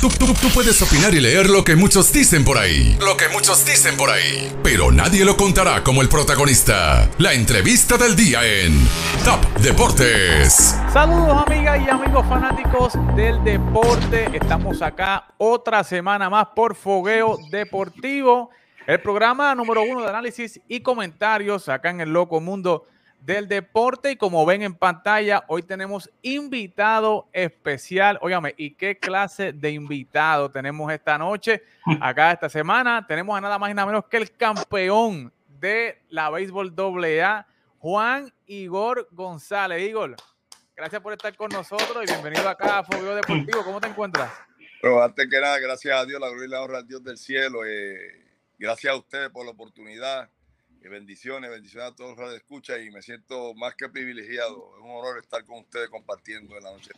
Tú, puedes opinar y leer lo que muchos dicen por ahí. Lo que muchos dicen por ahí. Pero nadie lo contará como el protagonista. La entrevista del día en Top Deportes. Saludos amigas y amigos fanáticos del deporte. Estamos acá otra semana más por Fogueo Deportivo, el programa número uno de análisis y comentarios acá en el loco mundo del deporte. Y como ven en pantalla, hoy tenemos invitado especial. Óigame, ¿y qué clase de invitado tenemos esta noche? Acá esta semana tenemos a nada más y nada menos que el campeón de la béisbol AA, Juan Igor González. Igor, Gracias por estar con nosotros y bienvenido acá a Fogueo Deportivo. ¿Cómo te encuentras? Pero antes que nada, gracias a Dios, la gloria y la honra al Dios del cielo. eh, gracias a ustedes por la oportunidad. Y bendiciones, bendiciones a todos los que escuchan y me siento más que privilegiado. Es un honor estar con ustedes compartiendo en la noche.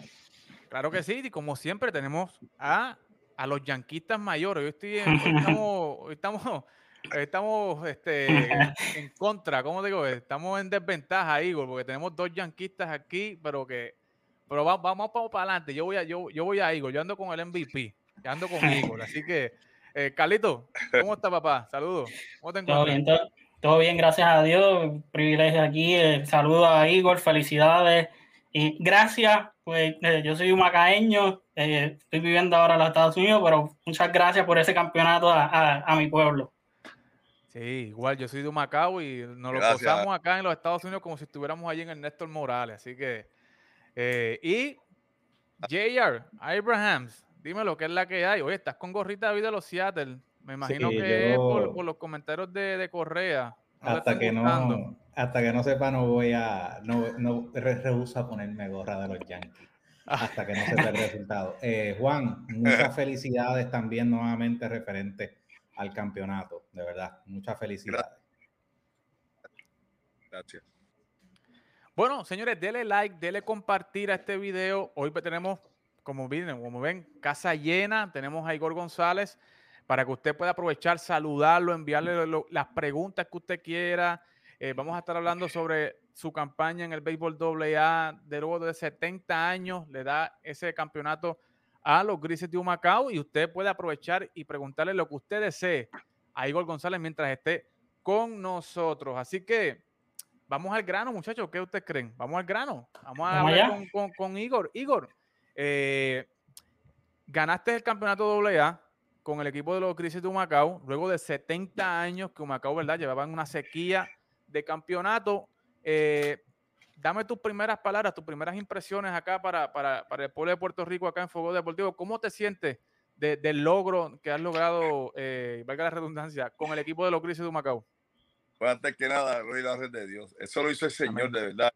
Claro que sí, y como siempre tenemos a, a los yanquistas mayores. Hoy, estoy en- hoy estamos, hoy estamos, estamos este, en contra, ¿cómo digo? Estamos en desventaja, Igor, porque tenemos dos yanquistas aquí, pero que pero va- vamos, vamos para adelante. Yo voy a, yo, yo voy a Igor, yo ando con el MVP, yo ando con Igor. Así que, eh, Carlito, ¿cómo está papá? Saludos. ¿Cómo te Todo encuentras? bien, todo, todo bien, gracias a Dios. Privilegio aquí. eh, saludo a Igor, felicidades. Y gracias, pues eh, yo soy un macaeño, eh, estoy viviendo ahora en los Estados Unidos, pero muchas gracias por ese campeonato a, a- a mi pueblo. Sí, igual yo soy de Macao y nos lo gozamos acá en los Estados Unidos como si estuviéramos allí en el Néstor Morales. Así que, eh, y JR, Abrahams, dime lo que es la que hay. Oye, estás con gorrita de vida de los Seattle. Me imagino Sí, que por, los comentarios de, de Correa. No hasta que no hasta que no sepa no voy a no, no re- rehuso a ponerme gorra de los Yankees hasta que no sepa el resultado Eh, Juan muchas felicidades también nuevamente referente al campeonato de verdad muchas felicidades Gracias. Bueno, señores, denle like, denle compartir a este video. Hoy tenemos, como ven, como ven, casa llena. Tenemos a Igor González para que usted pueda aprovechar, saludarlo, enviarle lo- las preguntas que usted quiera. Eh, vamos a estar hablando sobre su campaña en el béisbol AA de luego de 70 años. Le da ese campeonato a los Grises de Humacao y usted puede aprovechar y preguntarle lo que usted desee a Igor González mientras esté con nosotros. Así que vamos al grano, muchachos. ¿Qué ustedes creen? Vamos al grano. Vamos a hablar allá. con, con- con Igor. Igor, eh, ganaste el campeonato AA con el equipo de los Crisis de Humacao, luego de 70 años que Humacao, ¿verdad? Llevaban una sequía de campeonato. Eh, dame tus primeras palabras, tus primeras impresiones acá para, para, para el pueblo de Puerto Rico, acá en Fuego Deportivo. ¿Cómo te sientes de- del logro que has logrado, eh, valga la redundancia, con el equipo de los Crisis de Humacao? Pues antes que nada, la honra de Dios. Eso lo hizo el Señor Amén. de verdad.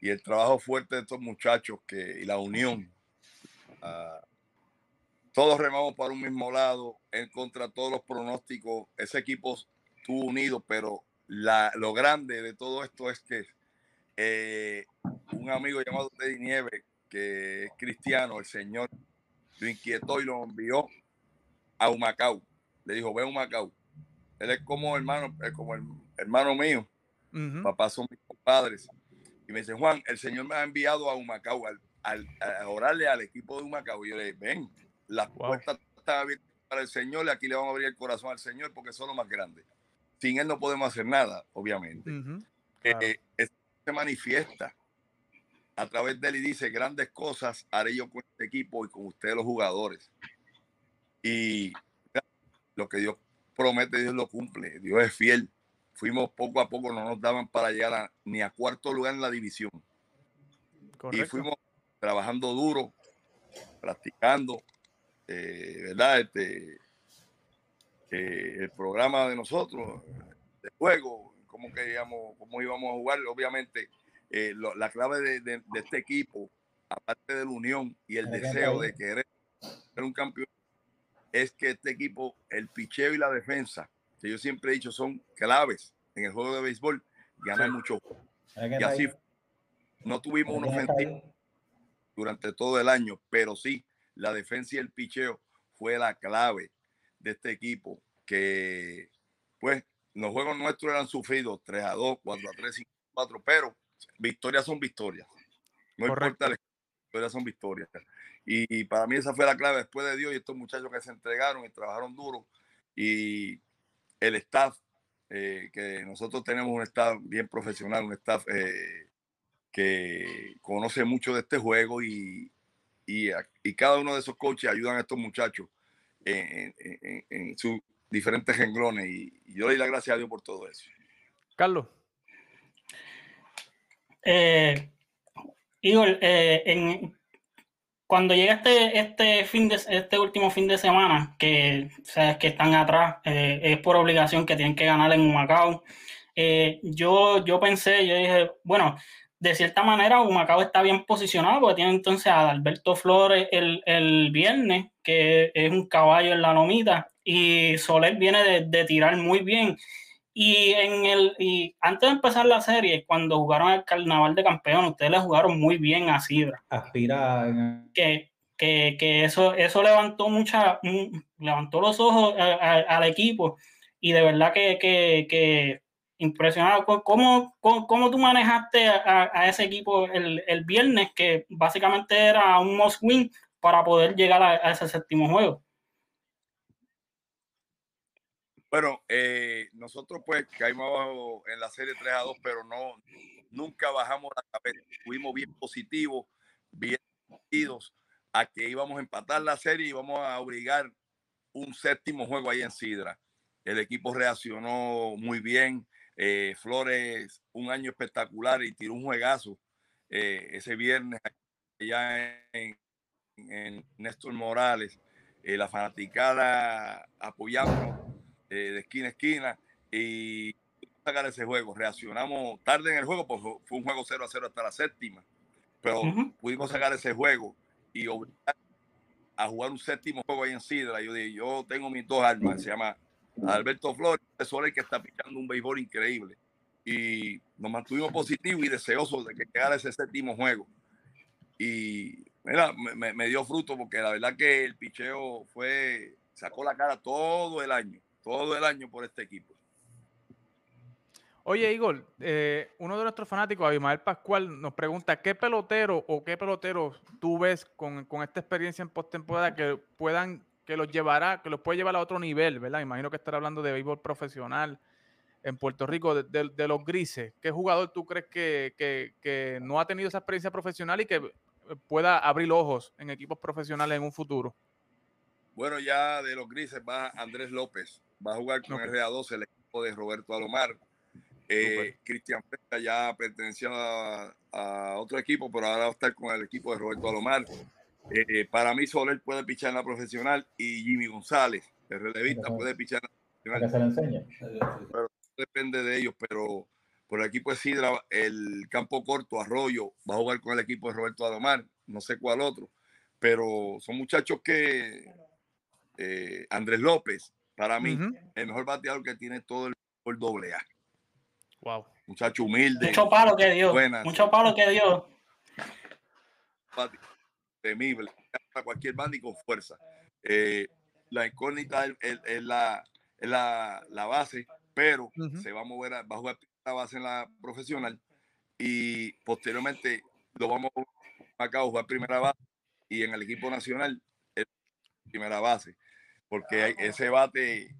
Y el trabajo fuerte de estos muchachos que, y la unión. ah, todos remamos para un mismo lado, en contra de todos los pronósticos. Ese equipo estuvo unido, pero la, lo grande de todo esto es que eh, un amigo llamado Teddy Nieves, que es cristiano, el Señor lo inquietó y lo envió a Humacao. Le dijo, ve a Humacao. Él es como hermano, es como el hermano mío. Ujú. Papá son mis compadres. Y me dice, Juan, el Señor me ha enviado a Humacao al, al- a orarle al equipo de Humacao. Y yo le dije, ven, las Wow. puertas están abiertas para el Señor y aquí le vamos a abrir el corazón al Señor porque son los más grandes. Sin Él no podemos hacer nada, obviamente. Claro. eh, es- se manifiesta a través de él y dice grandes cosas haré yo con este equipo y con ustedes los jugadores y lo que Dios promete Dios lo cumple Dios es fiel fuimos poco a poco no nos daban para llegar a- ni a cuarto lugar en la división y fuimos trabajando duro practicando eh, verdad este eh, el programa de nosotros de juego cómo queríamos cómo íbamos a jugar obviamente eh, lo- la clave de, de- de este equipo aparte de la unión y el deseo de querer ser un campeón es que este equipo el picheo y la defensa que yo siempre he dicho son claves en el juego de béisbol ganan Sí. mucho que y así no tuvimos un que ofensivo durante todo el año, pero sí, la defensa y el picheo fue la clave de este equipo que, pues, los juegos nuestros eran sufridos 3 a 2, 4 a 3, 5 a 4, pero victorias son victorias. No Correcto. importa victorias son victorias. Y, para mí esa fue la clave después de Dios y estos muchachos que se entregaron y trabajaron duro. Y el staff, eh, que nosotros tenemos un staff bien profesional, un staff eh, que conoce mucho de este juego y, y, cada uno de esos coaches ayudan a estos muchachos en, en sus diferentes renglones. Y, yo le doy las gracias a Dios por todo eso. Carlos. Eh, Igor, eh, en, cuando llega este, este, fin de, este último fin de semana, que sabes que están atrás, eh, es por obligación que tienen que ganar en Macao. Eh, yo, yo pensé, yo dije, bueno, de cierta manera Humacao está bien posicionado porque tiene entonces a Alberto Flores el, el, viernes, que es un caballo en la lomita, y Soler viene de, de tirar muy bien. Y, en el, y antes de empezar la serie, cuando jugaron el Carnaval de Campeón, ustedes le jugaron muy bien a Sidra. Aspira. Que, que, que, eso, eso levantó mucha, levantó los ojos al equipo y de verdad que, que, que impresionado. ¿Cómo, cómo, tú manejaste a, ese equipo el, el, viernes, que básicamente era un must win para poder llegar a ese séptimo juego? Bueno, eh, nosotros pues caímos abajo en la serie 3 a 2, pero no, nunca bajamos la cabeza. Fuimos bien positivos, bien a que íbamos a empatar la serie y íbamos a obligar un séptimo juego ahí en Sidra. El equipo reaccionó muy bien. Eh, Flores, un año espectacular y tiró un juegazo eh, ese viernes allá en, en Néstor Morales. la fanaticada apoyándonos eh, de esquina a esquina y sacar ese juego. Reaccionamos tarde en el juego, pues fue un juego 0 a 0 hasta la séptima, pero pudimos sacar ese juego y obligar a jugar un séptimo juego ahí en Sidra. Yo dije, yo tengo mis dos armas, se llama Alberto Flores, el que está pichando un béisbol increíble. Y nos mantuvimos positivos y deseosos de que quedara ese séptimo juego. Y mira, me, me dio fruto porque la verdad que el picheo fue, sacó la cara todo el año todo el año por este equipo. Oye, Igor, eh, uno de nuestros fanáticos, Abimael Pascual, nos pregunta, ¿qué pelotero o qué pelotero tú ves con, esta experiencia en postemporada que puedan, que los llevará, que los puede llevar a otro nivel, ¿verdad? Imagino que estará hablando de béisbol profesional en Puerto Rico, de, los grises. ¿Qué jugador tú crees que, que no ha tenido esa experiencia profesional y que pueda abrir ojos en equipos profesionales en un futuro? Bueno, ya de los grises va Andrés López va a jugar con el RA12, el equipo de Roberto Alomar. Eh, Cristian Fresca ya pertenecía a, otro equipo, pero ahora va a estar con el equipo de Roberto Alomar. Eh, para mí, Soler puede pichar en la profesional y Jimmy González, el relevista, puede pichar en la profesional. Pero depende de ellos, pero por el equipo de Sidra, el campo corto, Arroyo, va a jugar con el equipo de Roberto Alomar, no sé cuál otro, pero son muchachos que eh, Andrés López, para mí, el mejor bateador que tiene todo el, doble A. Wow. Muchacho humilde. Mucho palo que dio. Mucho palo que dio. Temible. Para cualquier banda y con fuerza. Eh, la incógnita es, la, la, base, pero se va a mover, va a jugar la base en la profesional y posteriormente lo vamos a a jugar primera base y en el equipo nacional primera base porque ese bate,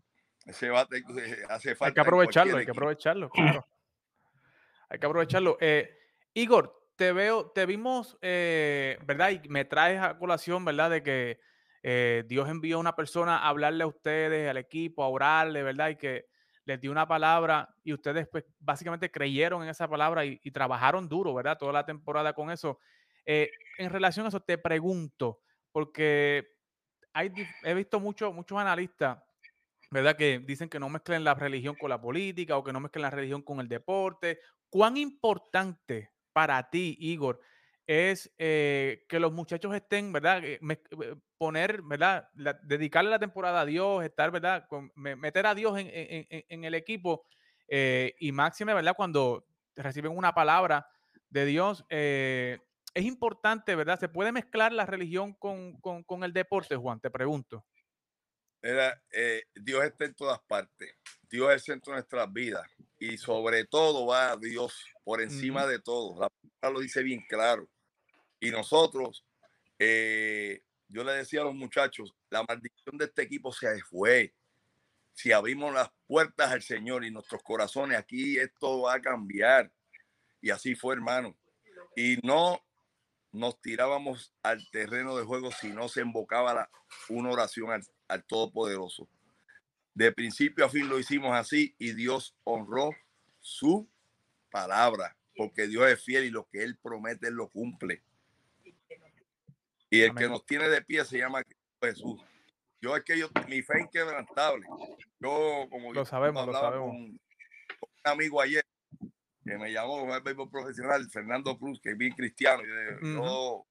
ese bate hace falta. Hay que aprovecharlo, hay que aprovecharlo, claro. Hay que aprovecharlo. Eh, Igor, te veo, te vimos, eh, ¿verdad? Y me traes a colación, ¿verdad? De que eh, Dios envió a una persona a hablarle a ustedes, al equipo, a orarle, ¿verdad? Y que les dio una palabra y ustedes pues básicamente creyeron en esa palabra y, trabajaron duro, ¿verdad? Toda la temporada con eso. en relación a eso, te pregunto, porque he visto muchos muchos analistas, ¿verdad? Que dicen que no mezclen la religión con la política o que no mezclen la religión con el deporte. ¿Cuán importante para ti, Igor, es eh, que los muchachos estén, ¿verdad? Eh, eh, poner, ¿verdad? dedicarle la temporada a Dios, estar, ¿verdad? meter a Dios en, el equipo y máxime, ¿verdad? Cuando reciben una palabra de Dios, es importante, ¿verdad? ¿Se puede mezclar la religión con, el deporte, Juan? Te pregunto. Era, eh, Dios está en todas partes. Dios es el centro de nuestras vidas. Y sobre todo va Dios por encima de todo. La palabra lo dice bien claro. Y nosotros eh, yo le decía a los muchachos, la maldición de este equipo se fue. Si abrimos las puertas al Señor y nuestros corazones, aquí esto va a cambiar. Y así fue, hermano. Y no nos tirábamos al terreno de juego si no se invocaba la, una oración al, al Todopoderoso. De principio a fin lo hicimos así y Dios honró su palabra, porque Dios es fiel y lo que Él promete, Él lo cumple. Y el que nos tiene de pie se llama Jesús. Yo es que yo, mi fe inquebrantable. Yo, como lo sabemos, lo sabemos. Con, un amigo ayer que me llamó, béisbol profesional, Fernando Cruz, que es bien cristiano. Y yo,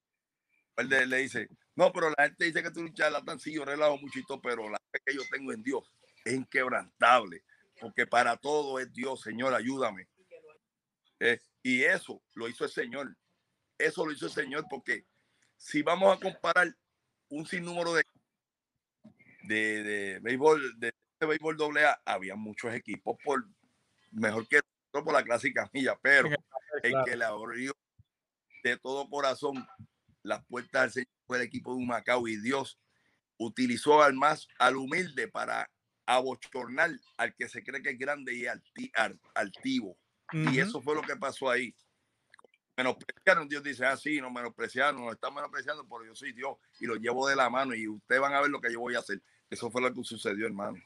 él le, dice, no, pero la gente dice que tú un charlatán, sí, yo relajo muchito, pero la fe que yo tengo en Dios es inquebrantable, porque para todo es Dios, Señor, ayúdame. Eh, y eso lo hizo el Señor. Eso lo hizo el Señor porque si vamos a comparar un sinnúmero de de, de béisbol de, béisbol doble A, había muchos equipos por mejor que por la clásica milla, pero el que le abrió de todo corazón las puertas al Señor fue el equipo de Macao y Dios utilizó al más al humilde para abochornar al que se cree que es grande y altivo. Y eso fue lo que pasó ahí menospreciaron, Dios dice, ah, sí, nos menospreciaron, nos están menospreciando, pero yo soy Dios y lo llevo de la mano y ustedes van a ver lo que yo voy a hacer. Eso fue lo que sucedió, hermano.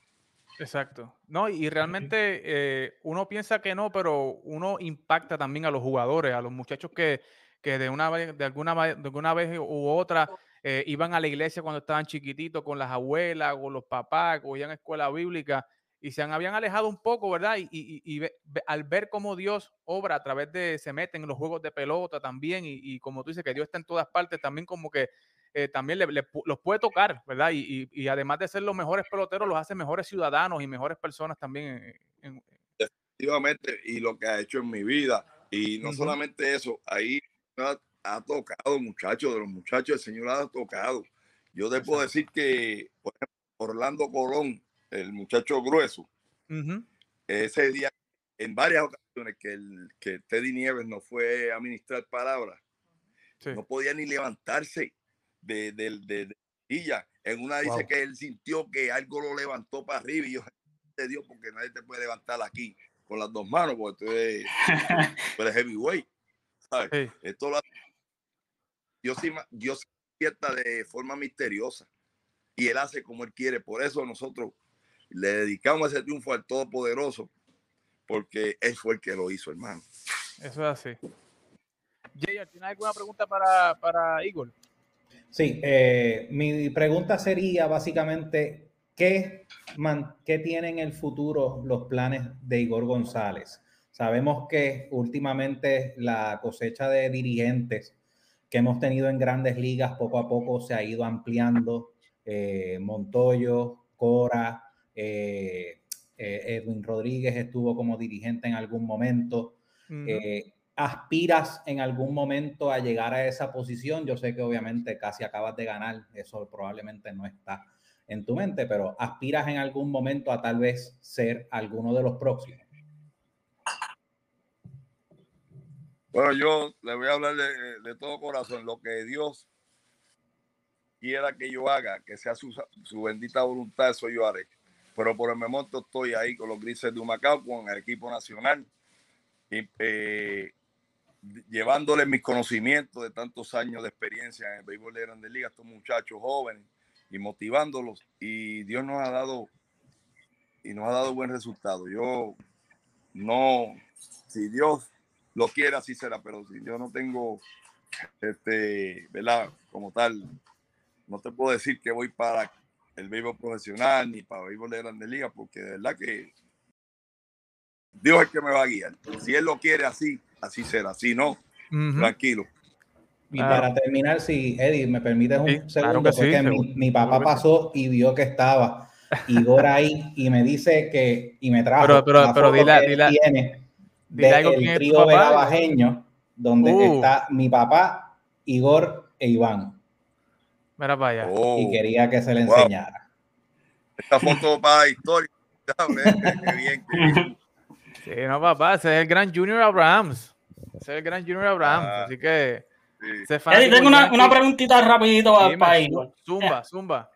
Exacto. No, y realmente eh, uno piensa que no, pero uno impacta también a los jugadores, a los muchachos que, que de una vez, de alguna, de alguna vez u otra eh, iban a la iglesia cuando estaban chiquititos con las abuelas o los papás, o iban a escuela bíblica y se habían alejado un poco, ¿verdad? Y, y, al ver cómo Dios obra a través de, se meten en los juegos de pelota también, y, como tú dices, que Dios está en todas partes, también como que eh, también los puede tocar, ¿verdad? Y, además de ser los mejores peloteros, los hace mejores ciudadanos y mejores personas también. Efectivamente, y lo que ha hecho en mi vida, y no solamente eso, ahí ha, tocado, muchachos, de los muchachos, el Señor ha tocado. Yo debo decir que, por ejemplo, Orlando Colón, el muchacho grueso, ese día, en varias ocasiones que, el, que Teddy Nieves no fue a ministrar palabras, no podía ni levantarse de, de, de, ella. En una dice que él sintió que algo lo levantó para arriba y yo te dio porque nadie te puede levantar aquí con las dos manos porque tú eres, heavyweight. Esto lo Dios, Dios despierta de forma misteriosa y él hace como él quiere. Por eso nosotros le dedicamos ese triunfo al Todopoderoso, porque él fue el que lo hizo, hermano. Eso es así. Jay, ¿tienes alguna pregunta para, para Igor? Sí, eh, mi pregunta sería básicamente, ¿qué, man, ¿qué tienen en el futuro los planes de Igor González? Sabemos que últimamente la cosecha de dirigentes que hemos tenido en grandes ligas poco a poco se ha ido ampliando. Eh, Montoyo, Cora, eh, eh, Edwin Rodríguez estuvo como dirigente en algún momento. ¿Aspiras en algún momento a llegar a esa posición? Yo sé que obviamente casi acabas de ganar, eso probablemente no está en tu mente, pero ¿aspiras en algún momento a tal vez ser alguno de los próximos? Bueno, yo le voy a hablar de, todo corazón. Lo que Dios quiera que yo haga, que sea su, su bendita voluntad, eso yo haré pero por el momento estoy ahí con los grises de Humacao, con el equipo nacional, y, eh, llevándole mis conocimientos de tantos años de experiencia en el béisbol de Grandes Ligas estos muchachos jóvenes y motivándolos. Y Dios nos ha dado y nos ha dado buen resultado. Yo no, si Dios lo quiere, así será, pero si yo no tengo, este, ¿verdad? Como tal, no te puedo decir que voy para el béisbol profesional ni para el béisbol de grandes ligas, porque de verdad que Dios es el que me va a guiar. Si Él lo quiere así, así será. Si no, tranquilo. Y para terminar, si Eddie me permites un segundo, porque mi, papá pasó y vio que estaba Igor ahí y me dice que, y me trajo pero, pero, pero dile, dile, tiene del trío bajeño donde uh. está mi papá, Igor e Iván. Mira para allá. y quería que se le enseñara. Esta foto para historia. qué bien, qué bien. Sí, no, papá, ese es el gran Junior Abrahams. Ese es el gran Junior Abrahams. Ah. Así que tengo una, una, preguntita rapidito para Igor. Zumba, zumba.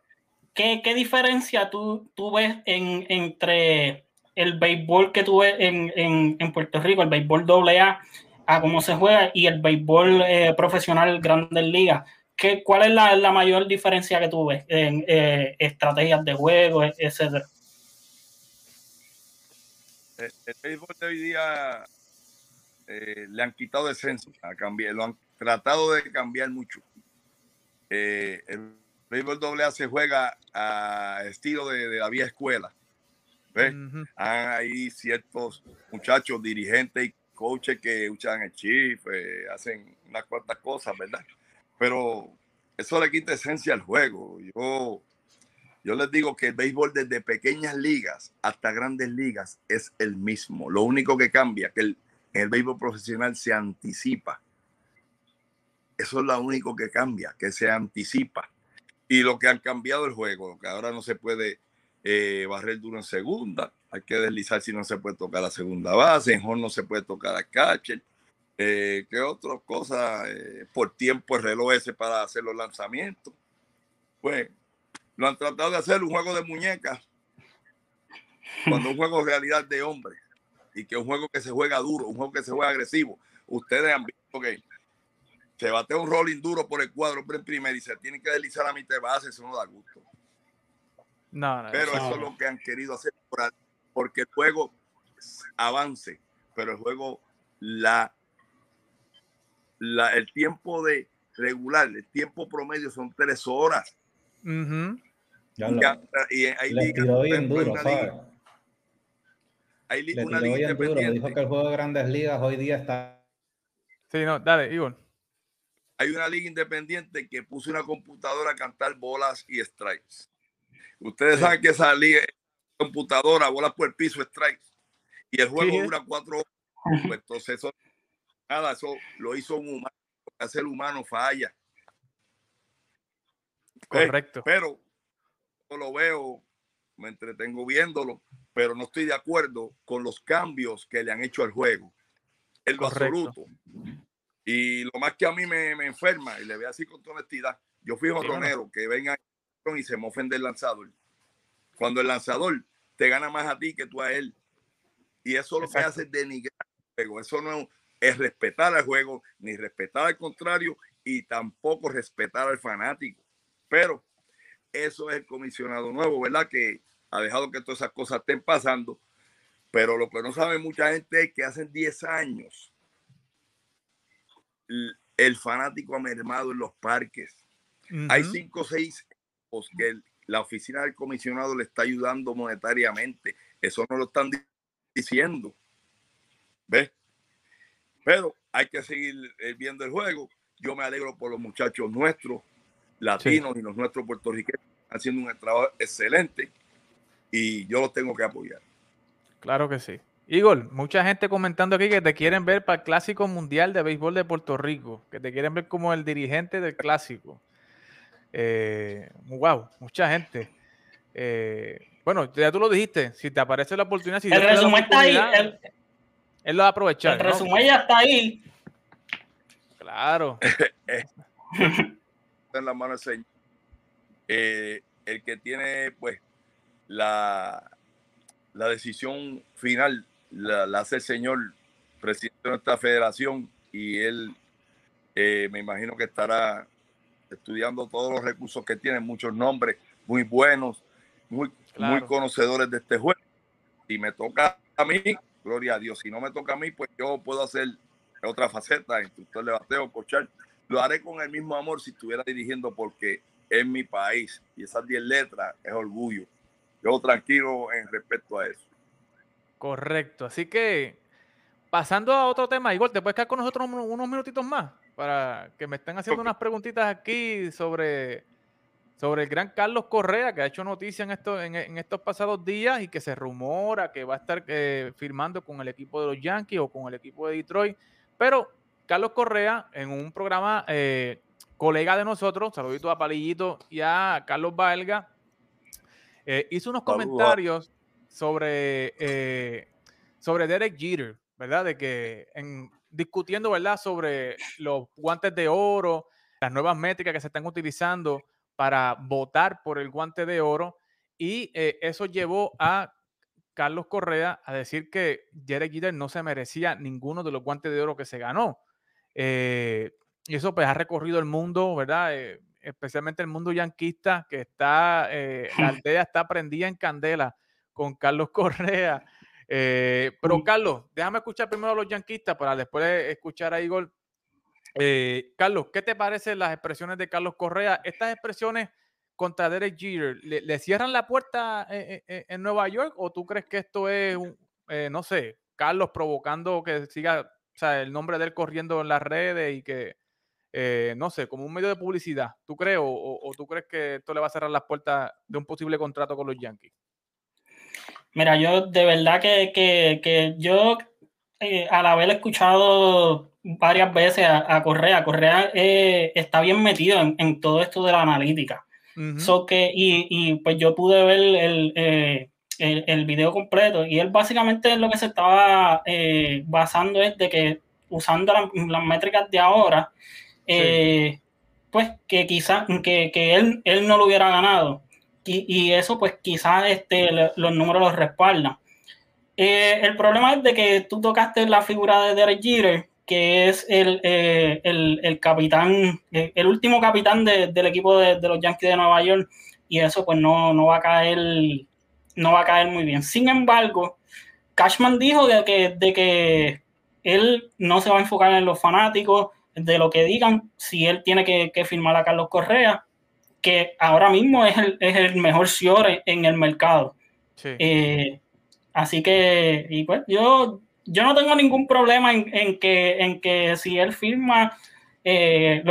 ¿Qué, ¿Qué, diferencia tú, tú ves en, entre el béisbol que tú ves en, en, en Puerto Rico, el béisbol AA, a cómo se juega, y el béisbol eh, profesional Grandes Ligas? ¿Qué, ¿Cuál es la, la, mayor diferencia que tú ves en eh, estrategias de juego, etcétera? El, béisbol de hoy día eh, le han quitado esencia, a cambiar, lo han tratado de cambiar mucho. Eh, el béisbol AA se juega a estilo de, de la vieja escuela. ¿Ves? Hay ciertos muchachos, dirigentes y coaches que usan el chip, eh, hacen unas cuantas cosas, ¿verdad? Pero eso le quita esencia al juego. Yo, yo les digo que el béisbol desde pequeñas ligas hasta grandes ligas es el mismo. Lo único que cambia que el, el béisbol profesional se anticipa. Eso es lo único que cambia, que se anticipa. Y lo que han cambiado el juego, que ahora no se puede eh, barrer duro en segunda, hay que deslizar si no se puede tocar la segunda base, en home no se puede tocar a catcher. Eh, ¿Qué otras cosas? Eh, por tiempo el reloj ese para hacer los lanzamientos. Pues lo han tratado de hacer un juego de muñecas cuando un juego realidad de hombre y que un juego que se juega duro, un juego que se juega agresivo. Ustedes han visto que se batea un rolling duro por el cuadro en primer y se tiene que deslizar a mitad de base, eso no da gusto. Pero eso es lo que han querido hacer porque el juego avance, pero el juego, la, la, el tiempo de regular, el tiempo promedio son tres horas. ya y, hay ligas, duro, Hay una liga independiente. Dijo que el juego de grandes ligas hoy día está. Sí, no, dale, Ivonne hay una liga independiente que puso una computadora a cantar bolas y strikes. Ustedes saben que liga computadora, bolas por el piso, strikes. Y el juego dura cuatro horas. Pues entonces, eso, nada, eso lo hizo un humano. Hacer humano falla. Correcto. pero yo lo veo, me entretengo viéndolo, pero no estoy de acuerdo con los cambios que le han hecho al juego. En lo absoluto. Y lo más que a mí me, me enferma, y le veo así con toda honestidad, yo fui jonronero, que venga y se me ofende el lanzador. Cuando el lanzador te gana más a ti que tú a él. Y eso lo que hace es denigrar el juego. Eso no es respetar al juego, ni respetar al contrario, y tampoco respetar al fanático. Pero eso es el comisionado nuevo, ¿verdad? Que ha dejado que todas esas cosas estén pasando. Pero lo que no sabe mucha gente es que hace 10 años el fanático ha mermado en los parques. Hay cinco o seis que la oficina del comisionado le está ayudando monetariamente. Eso no lo están diciendo. ¿Ves? Pero hay que seguir eh, viendo el juego. Yo me alegro por los muchachos nuestros, latinos y los nuestros puertorriqueños, haciendo un trabajo excelente y yo los tengo que apoyar. Claro que sí. Igor, mucha gente comentando aquí que te quieren ver para el Clásico Mundial de Béisbol de Puerto Rico, que te quieren ver como el dirigente del Clásico. Eh, wow, mucha gente. Eh, bueno, ya tú lo dijiste, si te aparece la oportunidad, si el resumen está ahí. él lo va a aprovechar. El resumen ya está ahí. Claro. en la mano el eh, el que tiene, pues, la, la decisión final la, hace el señor presidente de nuestra federación y él eh, me imagino que estará estudiando todos los recursos que tiene, muchos nombres muy buenos, muy, muy conocedores de este juego. Si me toca a mí, gloria a Dios. Si no me toca a mí, pues yo puedo hacer otra faceta, instructor de bateo, cochar. Lo haré con el mismo amor si estuviera dirigiendo porque es mi país y esas 10 letras es orgullo. Yo tranquilo en respecto a eso. Correcto. Así que, pasando a otro tema, Igor, ¿te puedes quedar con nosotros unos minutitos más? Para que me estén haciendo unas preguntitas aquí sobre, sobre el gran Carlos Correa, que ha hecho noticia en, esto, en, estos pasados días y que se rumora que va a estar eh, firmando con el equipo de los Yankees o con el equipo de Detroit. Pero Carlos Correa, en un programa eh, colega de nosotros, saludito a Palillito y a Carlos Valga, eh, hizo unos comentarios sobre, sobre Derek Jeter, ¿verdad? De que discutiendo, ¿verdad?, sobre los guantes de oro, las nuevas métricas que se están utilizando para votar por el guante de oro. Y eh, eso llevó a Carlos Correa a decir que Jerry Jeter no se merecía ninguno de los guantes de oro que se ganó. Eh, y eso pues ha recorrido el mundo, ¿verdad? Eh, especialmente el mundo yanquista, que está, la aldea está prendida en candela con Carlos Correa. Pero Carlos, déjame escuchar primero a los yanquistas para después escuchar a Igor. Carlos, ¿qué te parecen las expresiones de Carlos Correa? Estas expresiones contra Derek Jeter, ¿le, cierran la puerta eh, eh, eh, en, Nueva York o tú crees que esto es, no sé, Carlos provocando que siga el nombre de él corriendo en las redes y que, no sé, como un medio de publicidad? ¿Tú crees o, tú crees que esto le va a cerrar las puertas de un posible contrato con los Yankees? Mira, yo de verdad que, yo al haber escuchado varias veces a, Correa, Correa está bien metido en, todo esto de la analítica que, y, pues yo pude ver eh, el, el, video completo y él básicamente lo que se estaba eh, basando es de que usando las métricas de ahora, eh, pues que quizás que, que, él, él no lo hubiera ganado. Y, eso pues quizás este, los números los respaldan. el problema es de que tú tocaste la figura de Derek Jeter que es el, eh, el, el capitán, eh, el último capitán de, del equipo de, de, los Yankees de Nueva York, y eso pues no, no, va a caer, no va a caer muy bien. Sin embargo, Cashman dijo de que, de que él no se va a enfocar en los fanáticos, de lo que digan, si él tiene que, que firmar a Carlos Correa, que ahora mismo es el, es el mejor ciore en el mercado. Eh, así que, y pues yo yo no tengo ningún problema en, que, en que si él firma, eh,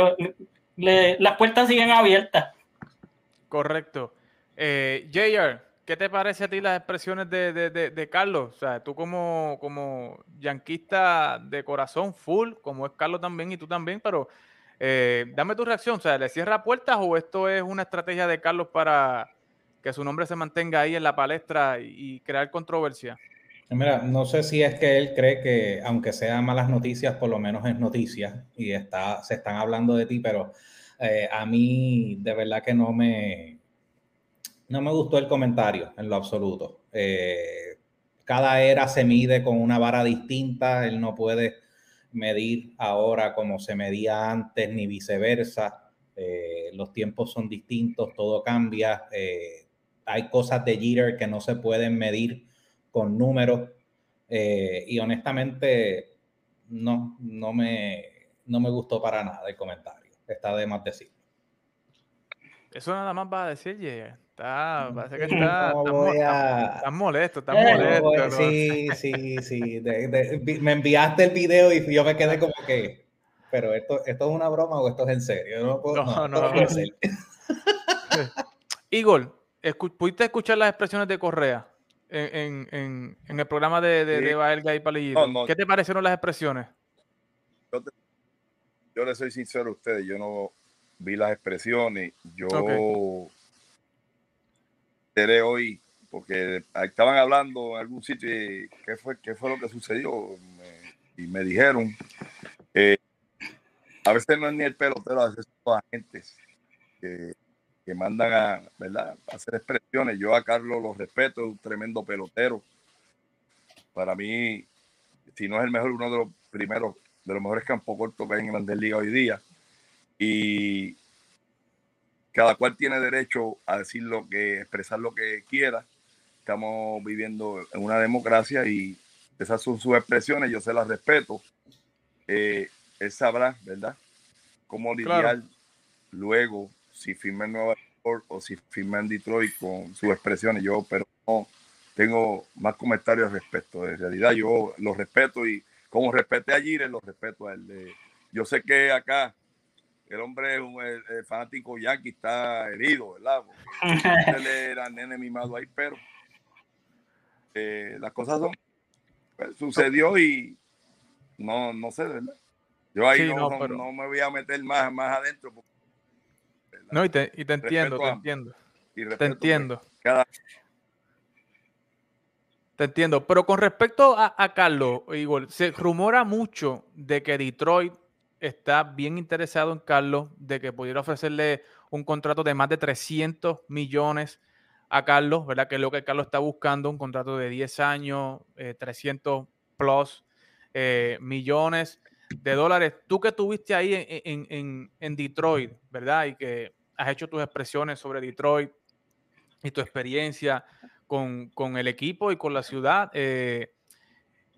las puertas siguen abiertas. Correcto. Eh, JR, ¿qué te parece a ti las expresiones de, Carlos? O sea, tú como, como yanquista de corazón full, como es Carlos también y tú también, pero eh, dame tu reacción. O sea, ¿le cierra puertas o esto es una estrategia de Carlos para que su nombre se mantenga ahí en la palestra y crear controversia? Mira, no sé si es que él cree que, aunque sean malas noticias, por lo menos es noticia y está, se están hablando de ti, pero eh, a mí de verdad que no me, no me gustó el comentario en lo absoluto. Eh, cada era se mide con una vara distinta, él no puede medir ahora como se medía antes ni viceversa. Eh, los tiempos son distintos, todo cambia. hay cosas de Jeter que no se pueden medir con números. Eh, y honestamente, no, no me, no me gustó para nada el comentario. Está de más decir. Eso nada más va a decir, Está, parece que está, está, molesto, está molesto. sí, sí, sí. me enviaste el video y yo me quedé como que, pero esto, esto es una broma o esto es en serio. No, puedo, no, no, no, Igor, ¿pudiste escuchar las expresiones de Correa? en, el programa de, de, de y Palillito. ¿Qué te parecieron las expresiones? Yo, le soy sincero a ustedes, yo no vi las expresiones. Yo okay. Hoy, porque estaban hablando en algún sitio qué fue, qué fue lo que sucedió. y me dijeron, eh, a veces no es ni el pelotero, a veces son agentes que mandan a, ¿verdad? hacer expresiones. Yo a Carlos lo respeto, es un tremendo pelotero. Para mí, si no es el mejor, uno de los primeros, de los mejores campos cortos que hay en Grandes Liga hoy día. Y cada cual tiene derecho a decir lo que, expresar lo que quiera. Estamos viviendo en una democracia y esas son sus expresiones, yo se las respeto. Eh, él sabrá, ¿verdad? Cómo lidiar luego si firma en Nueva York o si firma en Detroit con sus expresiones. Yo, pero no tengo más comentarios al respecto. En realidad, yo lo respeto y como respeté a Giren, lo respeto a él. Yo sé que acá el hombre es un fanático yankee, está herido, ¿verdad? él era nene mimado ahí, pero eh, las cosas son. Pues, sucedió y no, no sé, ¿verdad? Yo ahí no, no, me voy a meter más, más adentro porque no, y te, y te entiendo, te entiendo. te entiendo. Te entiendo, pero con respecto a, Carlos, Igor, se rumora mucho de que Detroit está bien interesado en Carlos, de que pudiera ofrecerle un contrato de más de 300 millones a Carlos, ¿verdad? Que es lo que Carlos está buscando, un contrato de 10 años, 300 eh, plus eh, millones de dólares. Tú que estuviste ahí en, en, Detroit, ¿verdad? Y que has hecho tus expresiones sobre Detroit y tu experiencia con, el equipo y con la ciudad. Eh,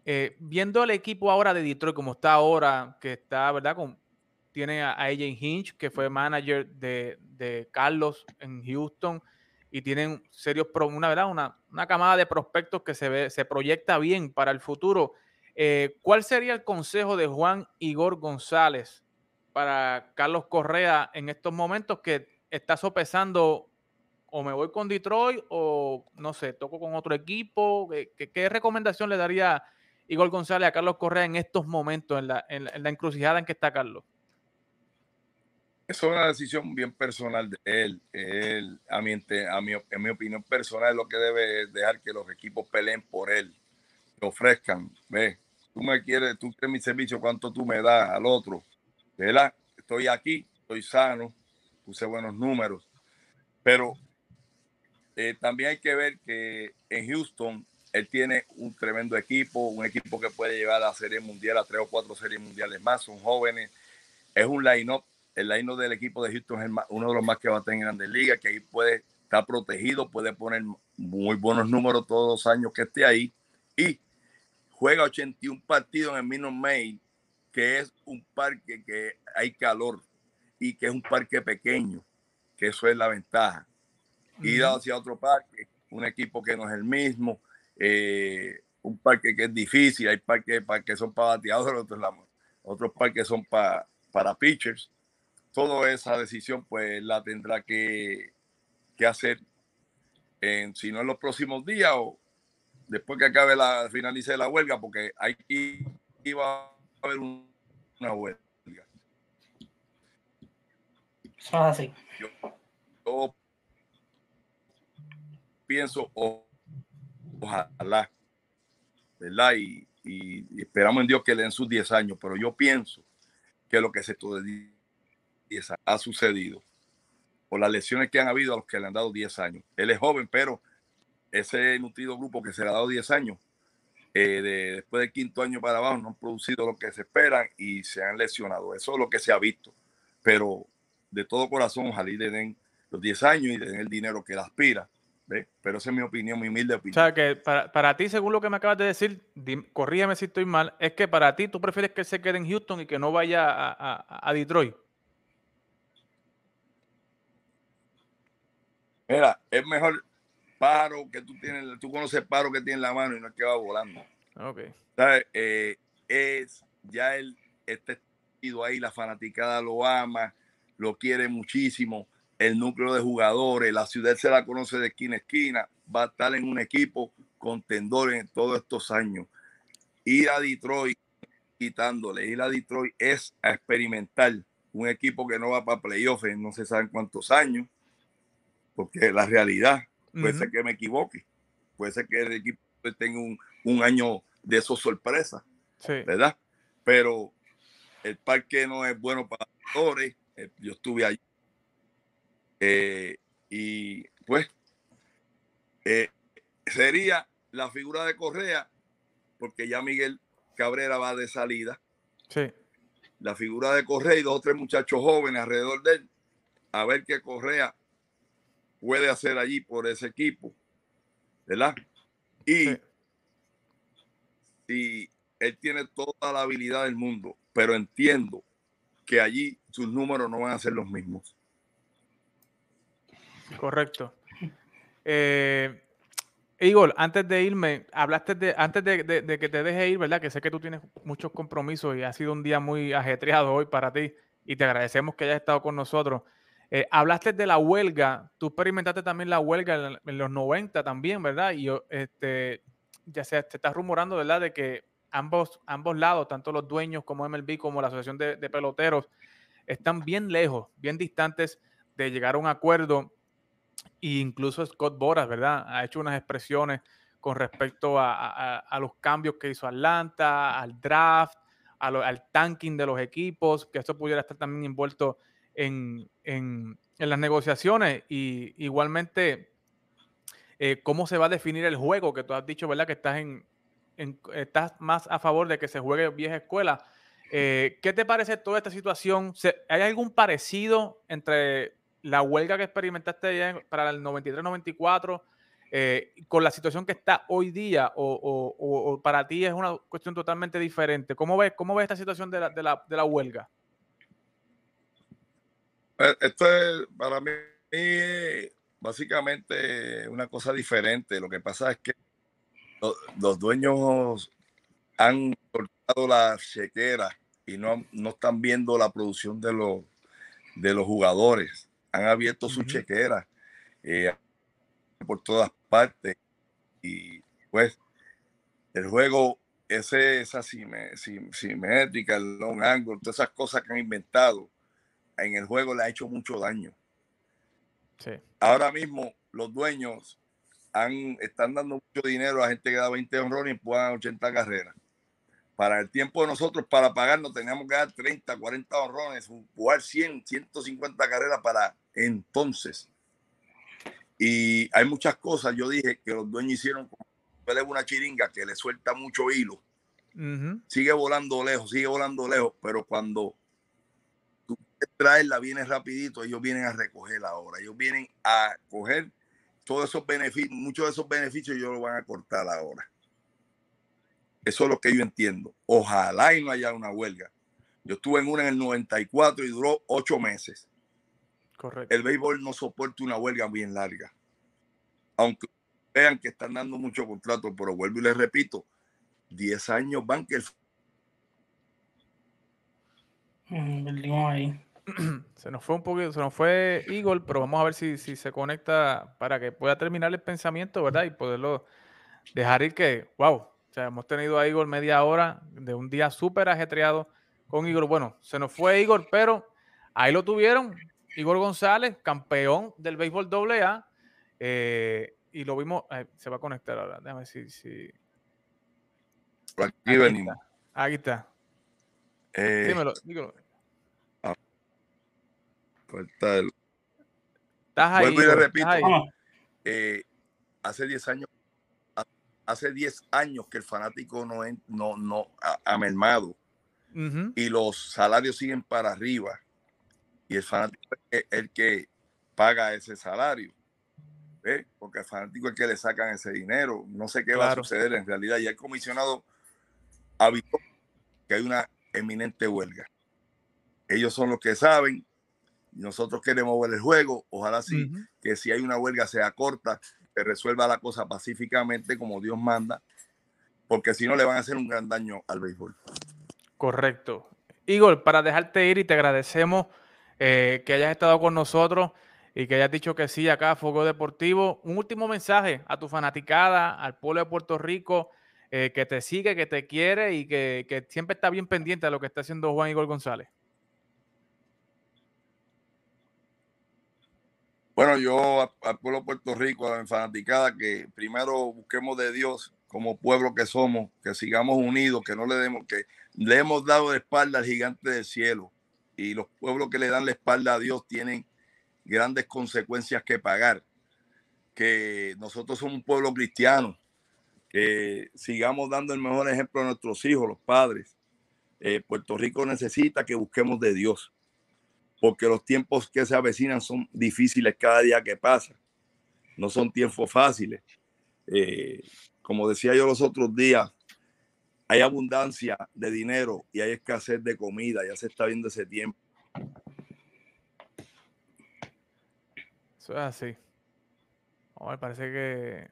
eh, viendo el equipo ahora de Detroit como está ahora, que está, ¿verdad? Con, tiene a, AJ Hinch, que fue manager de, Carlos en Houston, y tienen serios, una, ¿verdad? Una, una camada de prospectos que se, ve, se proyecta bien para el futuro. Eh, ¿Cuál sería el consejo de Juan Igor González para Carlos Correa en estos momentos que está sopesando o me voy con Detroit o no sé, toco con otro equipo? ¿Qué, recomendación le daría Igor González a Carlos Correa en estos momentos, en la, encrucijada en que está Carlos? Es una decisión bien personal de él. él a a mi, en mi opinión personal, lo que debe dejar que los equipos peleen por él, le ofrezcan. Ve, tú me quieres, tú quieres mi servicio, cuánto tú me das al otro. ¿Verdad? Estoy aquí, estoy sano, puse buenos números. Pero eh, también hay que ver que en Houston él tiene un tremendo equipo, un equipo que puede llevar a la Serie Mundial, a tres o cuatro series mundiales más, son jóvenes. Es un line-up, el line-up del equipo de Houston es uno de los más que va a tener en Grandes Ligas, que ahí puede estar protegido, puede poner muy buenos números todos los años que esté ahí. Y juega 81 partidos en el Minot Main, que es un parque que hay calor y que es un parque pequeño, que eso es la ventaja ir hacia otro parque, un equipo que no es el mismo, eh, un parque que es difícil, hay parques que son para bateadores, otros, otros parques son para, para pitchers. Toda esa decisión pues la tendrá que, que hacer, en, si no en los próximos días o después que acabe la, finalice la huelga, porque que iba a haber una huelga. Eso así. yo pienso, ojalá, ¿verdad? Y, esperamos en Dios que le den sus 10 años, pero yo pienso que lo que se ha sucedido por las lesiones que han habido a los que le han dado 10 años. Él es joven, pero ese nutrido grupo que se le ha dado 10 años, eh, de, después del quinto año para abajo, no han producido lo que se esperan y se han lesionado. Eso es lo que se ha visto. Pero de todo corazón, ojalá le den los 10 años y le den el dinero que él aspira pero esa es mi opinión, mi humilde opinión. O sea, que para, ti, según lo que me acabas de decir, corrígeme si estoy mal, es que para ti tú prefieres que él se quede en Houston y que no vaya a, Detroit. Mira, es mejor paro que tú tienes, tú conoces paro que tiene en la mano y no es que va volando. Ok. Eh, es, ya él está ahí, la fanaticada lo ama, lo quiere muchísimo el núcleo de jugadores, la ciudad se la conoce de esquina a esquina, va a estar en un equipo contendor en todos estos años. Ir a Detroit quitándole, ir a Detroit es a experimentar un equipo que no va para playoffs en no se saben cuántos años, porque la realidad, puede ser que me equivoque, puede ser que el equipo tenga un, año de esos sorpresas, ¿verdad? Pero el parque no es bueno para jugadores, eh, yo estuve allí eh, y pues eh, sería la figura de Correa, porque ya Miguel Cabrera va de salida. Sí. La figura de Correa y dos o tres muchachos jóvenes alrededor de él, a ver qué Correa puede hacer allí por ese equipo, ¿verdad? Y si él tiene toda la habilidad del mundo, pero entiendo que allí sus números no van a ser los mismos. Correcto. Eh, Igor, antes de irme, hablaste de, antes de, que te deje ir, ¿verdad? Que sé que tú tienes muchos compromisos y ha sido un día muy ajetreado hoy para ti y te agradecemos que hayas estado con nosotros. Eh, hablaste de la huelga, tú experimentaste también la huelga en, los 90 también, ¿verdad? Y este, ya se te está rumorando, ¿verdad? De que ambos, ambos lados, tanto los dueños como MLB, como la Asociación de Peloteros, están bien lejos, bien distantes de llegar a un acuerdo e incluso Scott Boras, ¿verdad? Ha hecho unas expresiones con respecto a, los cambios que hizo Atlanta, al draft, al tanking de los equipos, que esto pudiera estar también envuelto en, las negociaciones y igualmente eh, cómo se va a definir el juego, que tú has dicho, ¿verdad? Que estás, en, estás más a favor de que se juegue vieja escuela. Eh, ¿Qué te parece toda esta situación? ¿Hay algún parecido entre la huelga que experimentaste para el 93-94 eh, con la situación que está hoy día o, para ti es una cuestión totalmente diferente? ¿Cómo ves, cómo esta situación de la, de la, de la huelga? Pues, esto es para mí básicamente una cosa diferente. Lo que pasa es que los, dueños han cortado la chequera y no, no están viendo la producción de los, de los jugadores. Han abierto su chequera eh, por todas partes. Y pues el juego, ese, esa simétrica, el long angle, todas esas cosas que han inventado en el juego le ha hecho mucho daño. Ahora mismo los dueños han, están dando mucho dinero a gente que da 20 honrones y puedan 80 carreras. Para el tiempo de nosotros, para pagarnos, teníamos que dar 30, 40 honrones, jugar 100, 150 carreras para entonces. Y hay muchas cosas, yo dije, que los dueños hicieron como una chiringa que le suelta mucho hilo. Sigue volando lejos, sigue volando lejos, pero cuando traerla, viene rapidito, ellos vienen a recogerla ahora, ellos vienen a coger todos esos beneficios, muchos de esos beneficios ellos lo van a cortar ahora. Eso es lo que yo entiendo. Ojalá y no haya una huelga. Yo estuve en una en el 94 y duró ocho meses. Correcto. El béisbol no soporta una huelga bien larga. Aunque vean que están dando mucho contrato, pero vuelvo y les repito, 10 años van que el... Mm, ahí. se nos fue un poquito, se nos fue Igor, pero vamos a ver si, se conecta para que pueda terminar el pensamiento, ¿verdad? Y poderlo dejar ir que, wow, o sea, hemos tenido a Igor media hora de un día súper ajetreado con Igor. Bueno, se nos fue Igor, pero ahí lo tuvieron. Igor González, campeón del béisbol AA. Eh, y lo vimos, se va a conectar ahora. Déjame ver si. si... aquí, venimos. Aquí está. Eh, dímelo, dímelo. Falta el. Vuelvo y le repito. Eh, hace 10 años, hace 10 años que el fanático no, no, no ha, mermado y los salarios siguen para arriba y el fanático es el que paga ese salario. Porque el fanático es el que le sacan ese dinero. No sé qué va a suceder en realidad. Y el comisionado avisó que hay una eminente huelga. Ellos son los que saben nosotros queremos ver el juego. Ojalá sí, que si hay una huelga sea corta, se resuelva la cosa pacíficamente como Dios manda, porque si no le van a hacer un gran daño al béisbol. Correcto. Igor, para dejarte ir y te agradecemos eh, que hayas estado con nosotros y que hayas dicho que sí acá a Fuego Deportivo. Un último mensaje a tu fanaticada, al pueblo de Puerto Rico, eh, que te sigue, que te quiere y que, que siempre está bien pendiente de lo que está haciendo Juan Igor González. Bueno, yo al pueblo de Puerto Rico, a la fanaticada, que primero busquemos de Dios como pueblo que somos, que sigamos unidos, que no le demos, que le hemos dado de espalda al gigante del cielo. Y los pueblos que le dan la espalda a Dios tienen grandes consecuencias que pagar. Que nosotros somos un pueblo cristiano, que sigamos dando el mejor ejemplo a nuestros hijos, los padres. Eh, Puerto Rico necesita que busquemos de Dios porque los tiempos que se avecinan son difíciles cada día que pasa. No son tiempos fáciles. Eh, como decía yo los otros días, hay abundancia de dinero y hay escasez de comida. Ya se está viendo ese tiempo. Eso es así. parece que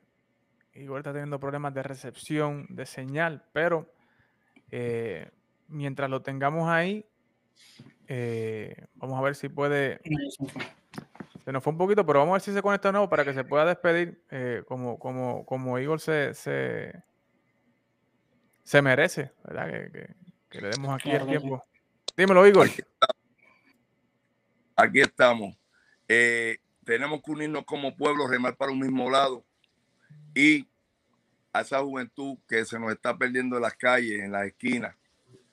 Igor está teniendo problemas de recepción de señal, pero eh, mientras lo tengamos ahí, eh, vamos a ver si puede. Se nos fue un poquito, pero vamos a ver si se conecta de nuevo para que se pueda despedir eh, como, como, como Igor se, se, merece, ¿verdad? Que, le demos aquí el tiempo. Dímelo, Igor. Aquí, estamos. Eh, tenemos que unirnos como pueblo, remar para un mismo lado y a esa juventud que se nos está perdiendo en las calles, en las esquinas.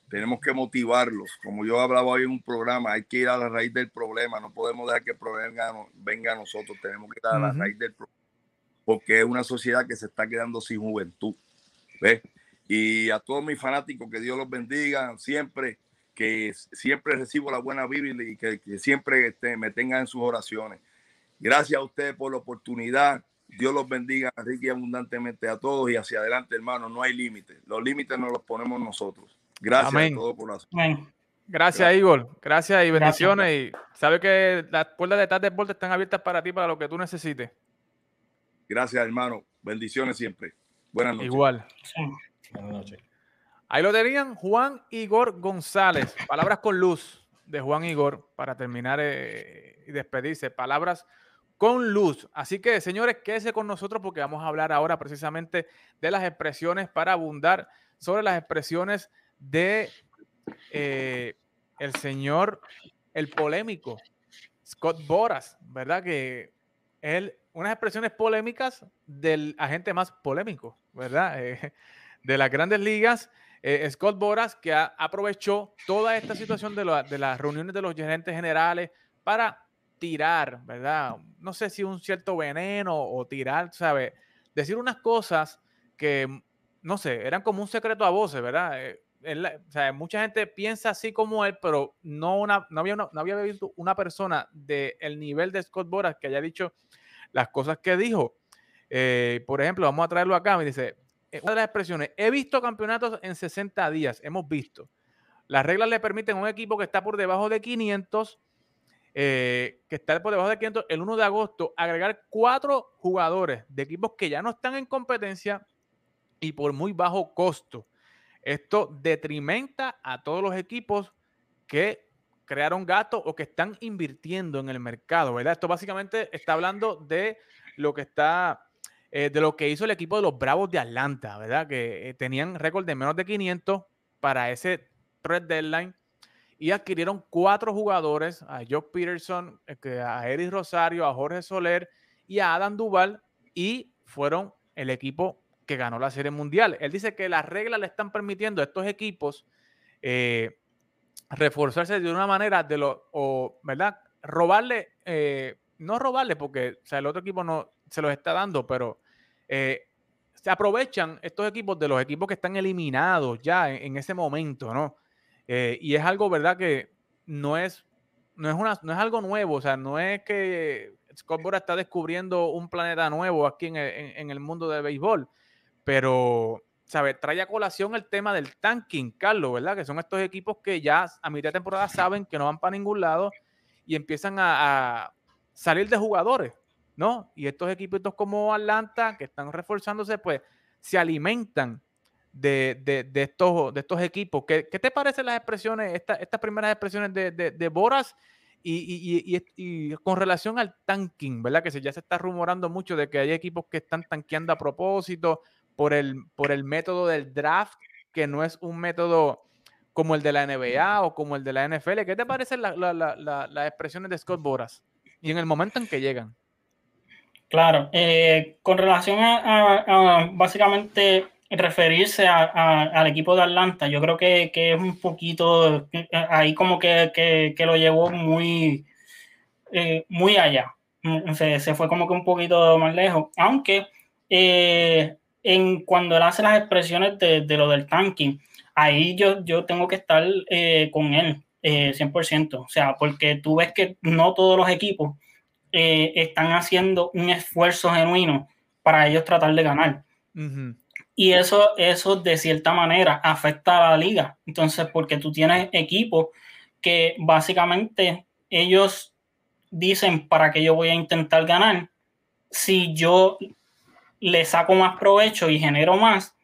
Tenemos que motivarlos. Como yo hablaba hoy en un programa, hay que ir a la raíz del problema. No podemos dejar que el problema venga a nosotros. Tenemos que ir a la raíz del problema. Porque es una sociedad que se está quedando sin juventud. ¿Ves? Y a todos mis fanáticos, que Dios los bendiga siempre, que siempre recibo la buena Biblia y que, siempre este, me tengan en sus oraciones. Gracias a ustedes por la oportunidad. Dios los bendiga rique y abundantemente a todos y hacia adelante, hermano. No hay límites. Los límites nos los ponemos nosotros. Gracias a todos por Gracias, Gracias, Igor. Gracias y bendiciones. Y sabe que las puertas de TAT Deporte están abiertas para ti, para lo que tú necesites. Gracias, hermano. Bendiciones siempre. Buenas noches. Igual. Buenas noches. Ahí lo tenían Juan Igor González. Palabras con luz de Juan Igor para terminar eh, y despedirse. Palabras con luz. Así que, señores, quédese con nosotros porque vamos a hablar ahora precisamente de las expresiones para abundar sobre las expresiones de eh, el señor, el polémico, Scott Boras, ¿verdad? Que él, unas expresiones polémicas del agente más polémico, ¿verdad? Eh, de las grandes ligas eh, Scott Boras, que aprovechó toda esta situación de, las reuniones de los gerentes generales para tirar, ¿verdad? No sé si un cierto veneno o tirar, ¿sabes? Decir unas cosas que, no sé, eran como un secreto a voces, ¿verdad? Eh, o sea, mucha gente piensa así como él, pero no, una, no, había, visto una persona del nivel de Scott Boras que haya dicho las cosas que dijo. Eh, por ejemplo, vamos a traerlo acá, me dice, una de las expresiones, he visto campeonatos en 60 días, hemos visto. Las reglas le permiten a un equipo que está por debajo de 500, eh, que está por debajo de 500, el 1 de agosto, agregar cuatro jugadores de equipos que ya no están en competencia y por muy bajo costo. Esto detrimenta a todos los equipos que crearon gastos o que están invirtiendo en el mercado, ¿verdad? Esto básicamente está hablando de lo que está eh, de lo que hizo el equipo de los Bravos de Atlanta, ¿verdad? Que eh, tenían récord de menos de 500 para ese red deadline y adquirieron cuatro jugadores, a Jock Peterson, eh, a Eric Rosario, a Jorge Soler y a Adam Duval y fueron el equipo que ganó la Serie Mundial. Él dice que las reglas le están permitiendo a estos equipos reforzarse de una manera de lo, o, ¿verdad? Robarle, no robarle porque o sea, el otro equipo no se los está dando, pero eh, se aprovechan estos equipos de los equipos que están eliminados ya en, ese momento, ¿no? Eh, y es algo, ¿verdad? Que no es, no es, una, no es algo nuevo, o sea, no es que Scott está descubriendo un planeta nuevo aquí en el, mundo del béisbol, pero, ¿sabes? Trae a colación el tema del tanking, Carlos, ¿verdad? Que son estos equipos que ya a mitad de temporada saben que no van para ningún lado y empiezan a salir de jugadores. ¿No? Y estos equipitos como Atlanta, que están reforzándose, pues se alimentan de, estos, de estos equipos. ¿Qué, te parecen las expresiones, estas primeras expresiones de, Boras y, con relación al tanking, ¿verdad? Que se, ya se está rumorando mucho de que hay equipos que están tanqueando a propósito por el, por el método del draft, que no es un método como el de la NBA o como el de la NFL. ¿Qué te parecen las expresiones de Scott Boras? Y en el momento en que llegan. Claro, eh, con relación a, básicamente referirse al equipo de Atlanta, yo creo que, es un poquito, eh, ahí como que, lo llevó muy, eh, muy allá, mm, se, fue como que un poquito más lejos, aunque en, cuando él hace las expresiones de, lo del tanking, ahí yo, yo tengo que estar con él 100%, o sea, porque tú ves que no todos los equipos eh, están haciendo un esfuerzo genuino para ellos tratar de ganar. Y eso, eso de cierta manera afecta a la liga. Entonces, porque tú tienes equipos que básicamente ellos dicen para que yo voy a intentar ganar. Si yo le saco más provecho y genero más,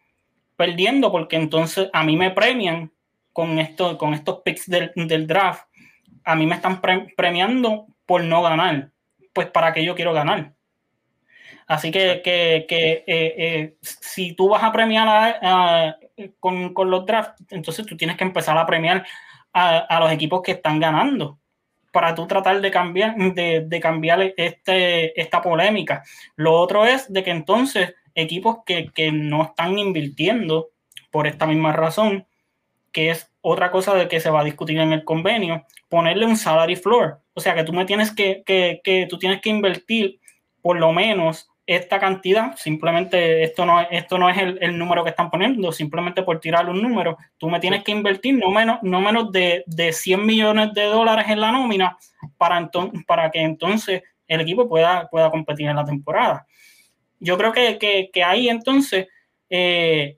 perdiendo, porque entonces a mí me premian con, esto, con estos picks del, draft. A mí me están premiando por no ganar pues para qué yo quiero ganar. Así que, que, que eh, eh, si tú vas a premiar con, con, los drafts, entonces tú tienes que empezar a premiar a, los equipos que están ganando para tú tratar de cambiar, de, de cambiar este, esta polémica. Lo otro es de que entonces equipos que, que no están invirtiendo por esta misma razón, que es otra cosa de que se va a discutir en el convenio, ponerle un salary floor. O sea, que tú me tienes que, que, que tú tienes que invertir por lo menos esta cantidad, simplemente esto no, esto no es el, el, número que están poniendo, simplemente por tirar un número, tú me tienes que invertir no menos, no menos de, de 100 millones de dólares en la nómina para, para que entonces el equipo pueda, pueda competir en la temporada. Yo creo que, que, que ahí entonces eh,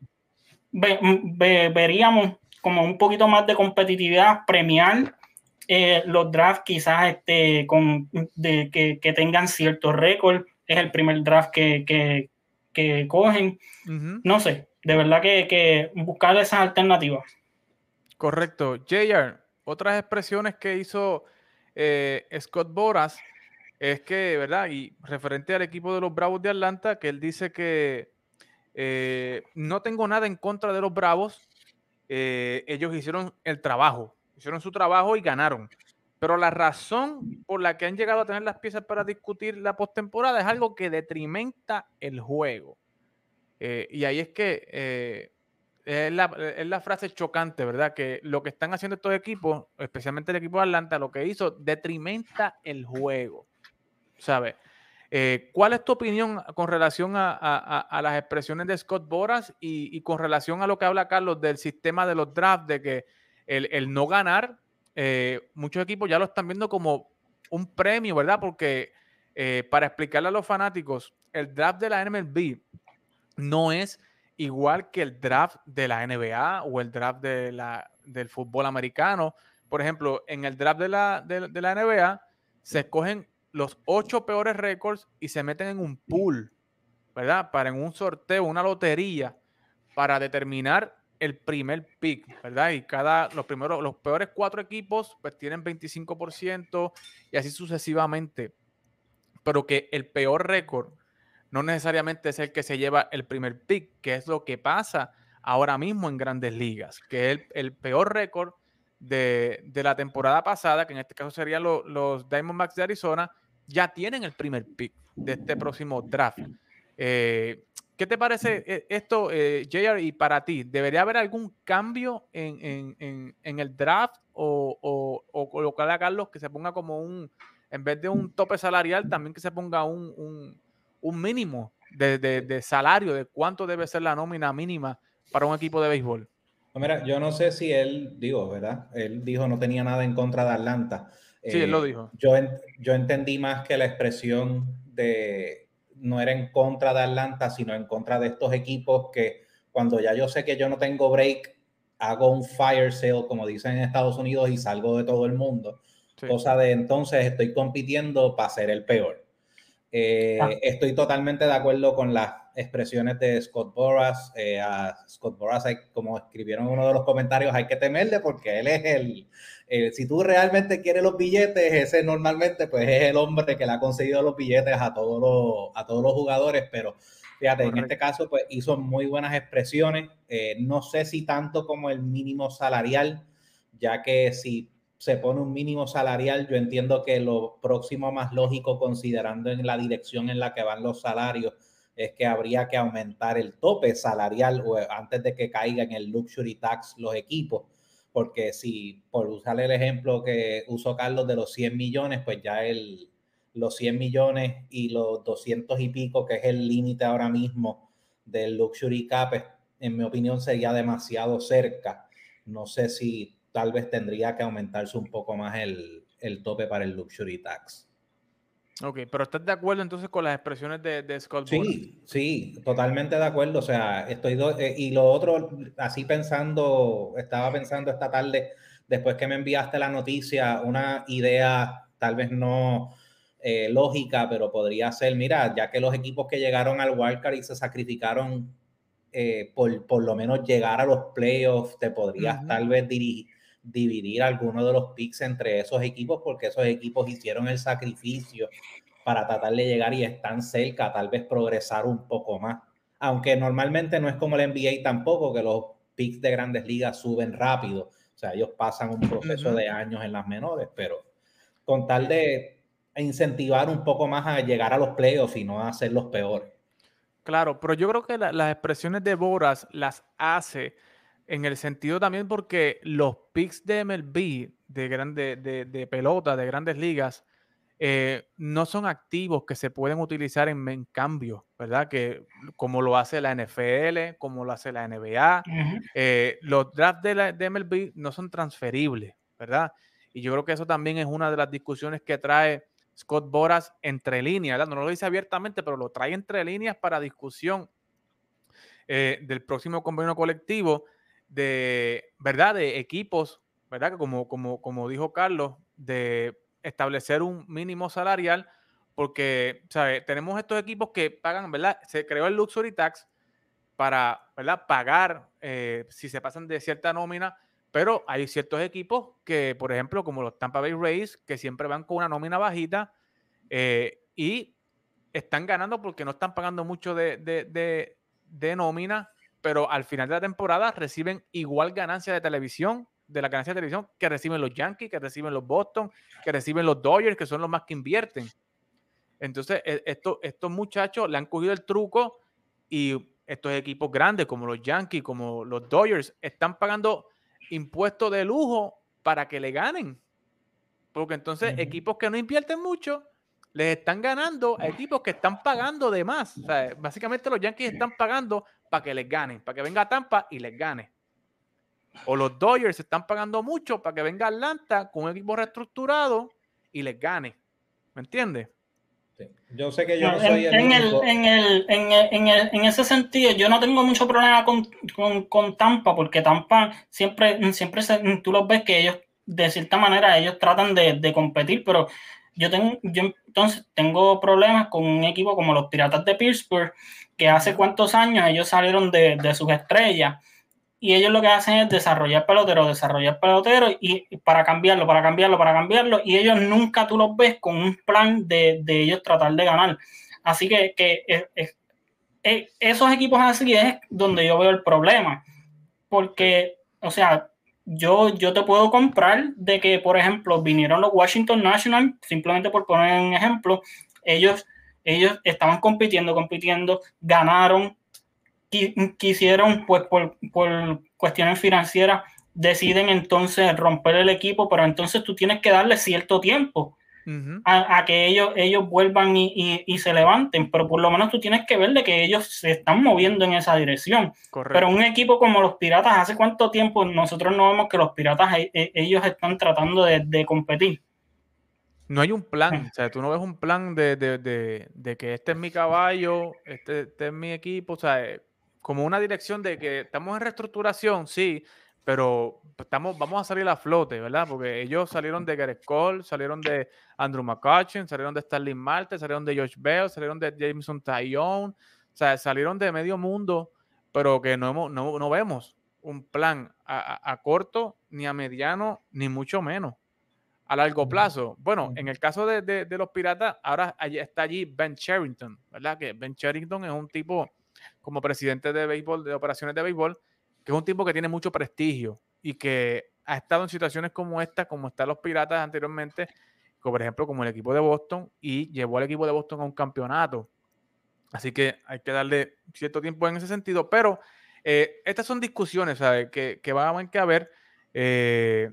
ve, ve, veríamos como un poquito más de competitividad, premiar eh, los drafts quizás este, con, de, que, que tengan cierto récord. Es el primer draft que, que, que cogen. Uh -huh. No sé, de verdad que, que buscar esas alternativas. Correcto. JR, otras expresiones que hizo eh, Scott Boras es que, ¿verdad? Y referente al equipo de los Bravos de Atlanta, que él dice que eh, no tengo nada en contra de los Bravos, eh, ellos hicieron el trabajo, hicieron su trabajo y ganaron. Pero la razón por la que han llegado a tener las piezas para discutir la postemporada es algo que detrimenta el juego. Eh, y ahí es que eh, es, la, es, la, frase chocante, ¿verdad? Que lo que están haciendo estos equipos, especialmente el equipo de Atlanta, lo que hizo detrimenta el juego. ¿Sabes? Eh, ¿Cuál es tu opinión con relación a, las expresiones de Scott Boras y, con relación a lo que habla Carlos del sistema de los drafts, de que el, no ganar, eh, muchos equipos ya lo están viendo como un premio, ¿verdad? Porque eh, para explicarle a los fanáticos, el draft de la MLB no es igual que el draft de la NBA o el draft del fútbol americano. Por ejemplo, en el draft de la NBA se escogen los ocho peores récords y se meten en un pool, ¿verdad? Para en un sorteo, una lotería, para determinar el primer pick, ¿verdad? Y cada, los primeros, los peores cuatro equipos, pues tienen 25% y así sucesivamente. Pero que el peor récord no necesariamente es el que se lleva el primer pick, que es lo que pasa ahora mismo en grandes ligas, que el, el peor récord de, de, la temporada pasada, que en este caso serían lo, los Diamondbacks de Arizona, ya tienen el primer pick de este próximo draft. Eh, ¿Qué te parece esto, eh, JR, y para ti? ¿Debería haber algún cambio en, en, en, en el draft o, o, o, colocar a Carlos que se ponga como un, en vez de un tope salarial, también que se ponga un, un, un mínimo de, de, de, salario, de cuánto debe ser la nómina mínima para un equipo de béisbol? Mira, yo no sé si él, digo, ¿verdad? Él dijo no tenía nada en contra de Atlanta. Sí, eh, él lo dijo. Yo, yo entendí más que la expresión de no era en contra de Atlanta, sino en contra de estos equipos que cuando ya yo sé que yo no tengo break, hago un fire sale, como dicen en Estados Unidos, y salgo de todo el mundo. Sí. Cosa de entonces estoy compitiendo para ser el peor. Eh, ah. Estoy totalmente de acuerdo con las expresiones de Scott Boras. Eh, a Scott Boras, hay, como escribieron en uno de los comentarios, hay que temerle porque él es el, el, si tú realmente quieres los billetes, ese normalmente pues es el hombre que le ha conseguido los billetes a todos los, a todos los jugadores, pero fíjate, Correcto. en este caso pues hizo muy buenas expresiones. Eh, no sé si tanto como el mínimo salarial, ya que si se pone un mínimo salarial, yo entiendo que lo próximo más lógico, considerando en la dirección en la que van los salarios, es que habría que aumentar el tope salarial antes de que caiga en el luxury tax los equipos, porque si, por usar el ejemplo que usó Carlos de los 100 millones, pues ya el, los 100 millones y los 200 y pico, que es el límite ahora mismo del luxury cap, en mi opinión sería demasiado cerca. No sé si tal vez tendría que aumentarse un poco más el, el tope para el luxury tax. Ok, pero ¿estás de acuerdo entonces con las expresiones de, de Scott Sí, sí, totalmente de acuerdo. O sea, estoy. Do, eh, y lo otro, así pensando, estaba pensando esta tarde, después que me enviaste la noticia, una idea tal vez no eh, lógica, pero podría ser: mira, ya que los equipos que llegaron al Wildcard y se sacrificaron eh, por, por lo menos llegar a los playoffs, te podrías uh -huh. tal vez dirigir dividir algunos de los picks entre esos equipos porque esos equipos hicieron el sacrificio para tratar de llegar y están cerca, tal vez progresar un poco más. Aunque normalmente no es como el NBA tampoco, que los picks de grandes ligas suben rápido. O sea, ellos pasan un proceso uh -huh. de años en las menores, pero con tal de incentivar un poco más a llegar a los playoffs y no a ser los peores. claro, pero yo creo que las expresiones de Boras las hace en el sentido también porque los picks de MLB, de, grande, de, de pelota, de grandes ligas, eh, no son activos que se pueden utilizar en, cambio, ¿verdad? Que como lo hace la NFL, como lo hace la NBA, eh, los drafts de, la, de MLB no son transferibles, ¿verdad? Y yo creo que eso también es una de las discusiones que trae Scott Boras entre líneas, ¿verdad? No lo dice abiertamente, pero lo trae entre líneas para discusión eh, del próximo convenio colectivo de, ¿verdad? De equipos, ¿verdad? Como, como, como dijo Carlos, de establecer un mínimo salarial porque, ¿sabe? Tenemos estos equipos que pagan, ¿verdad? Se creó el Luxury Tax para, ¿verdad? Pagar eh, si se pasan de cierta nómina, pero hay ciertos equipos que, por ejemplo, como los Tampa Bay Rays, que siempre van con una nómina bajita eh, y están ganando porque no están pagando mucho de, de, de nómina, pero al final de la temporada reciben igual ganancia de televisión de la ganancia de televisión que reciben los Yankees, que reciben los Boston, que reciben los Dodgers, que son los más que invierten. Entonces, e, esto, estos muchachos le han cogido el truco y estos equipos grandes como los Yankees, como los Dodgers, están pagando impuestos de lujo para que le ganen. Porque entonces equipos que no invierten mucho les están ganando a equipos que están pagando de más. O sea, básicamente los Yankees están pagando para que les ganen, para que venga Tampa y les gane o los Dodgers están pagando mucho para que venga Atlanta con un equipo reestructurado y les gane. ¿Me entiendes? Yo sé que yo no, soy el, en, el, en, el, en, el, en, ese sentido, yo no tengo mucho problema con, con, con, Tampa, porque Tampa siempre, siempre tú los ves que ellos, de cierta manera, ellos tratan de, de competir, pero yo tengo, yo entonces tengo problemas con un equipo como los Piratas de Pittsburgh, que hace cuántos años ellos salieron de, de sus estrellas y ellos lo que hacen es desarrollar pelotero, desarrollar pelotero y para cambiarlo, para cambiarlo, para cambiarlo y ellos nunca tú los ves con un plan de, ellos tratar de ganar. Así que, esos equipos así es donde yo veo el problema, porque, o sea, yo, yo te puedo comprar de que, por ejemplo, vinieron los Washington National, simplemente por poner un ejemplo, ellos, ellos estaban compitiendo, compitiendo, ganaron, quisieron, pues por, por cuestiones financieras, deciden entonces romper el equipo, pero entonces tú tienes que darle cierto tiempo a, que ellos, ellos vuelvan y, y, se levanten, pero por lo menos tú tienes que ver de que ellos se están moviendo en esa dirección. Pero un equipo como los Piratas, ¿hace cuánto tiempo nosotros no vemos que los Piratas, e, e, ellos están tratando de, de competir? No hay un plan, o sea, tú no ves un plan de, de, de que este es mi caballo, este, este, es mi equipo, o sea, como una dirección de que estamos en reestructuración, sí, pero estamos, vamos a salir a flote, ¿verdad? Porque ellos salieron de Gareth Cole, salieron de Andrew McCutcheon, salieron de Starling Marte, salieron de Josh Bell, salieron de Jameson Tyone, o sea, salieron de medio mundo, pero que no, no, no vemos un plan a, corto, ni a mediano, ni mucho menos. A largo plazo. Bueno, en el caso de, de los piratas, ahora está allí Ben Sherrington, ¿verdad? Que Ben Sherrington es un tipo como presidente de béisbol, de operaciones de béisbol, que es un tipo que tiene mucho prestigio y que ha estado en situaciones como esta, como están los Piratas anteriormente, como por ejemplo como el equipo de Boston, y llevó al equipo de Boston a un campeonato. Así que hay que darle cierto tiempo en ese sentido, pero eh, estas son discusiones Que, que van a haber. Eh,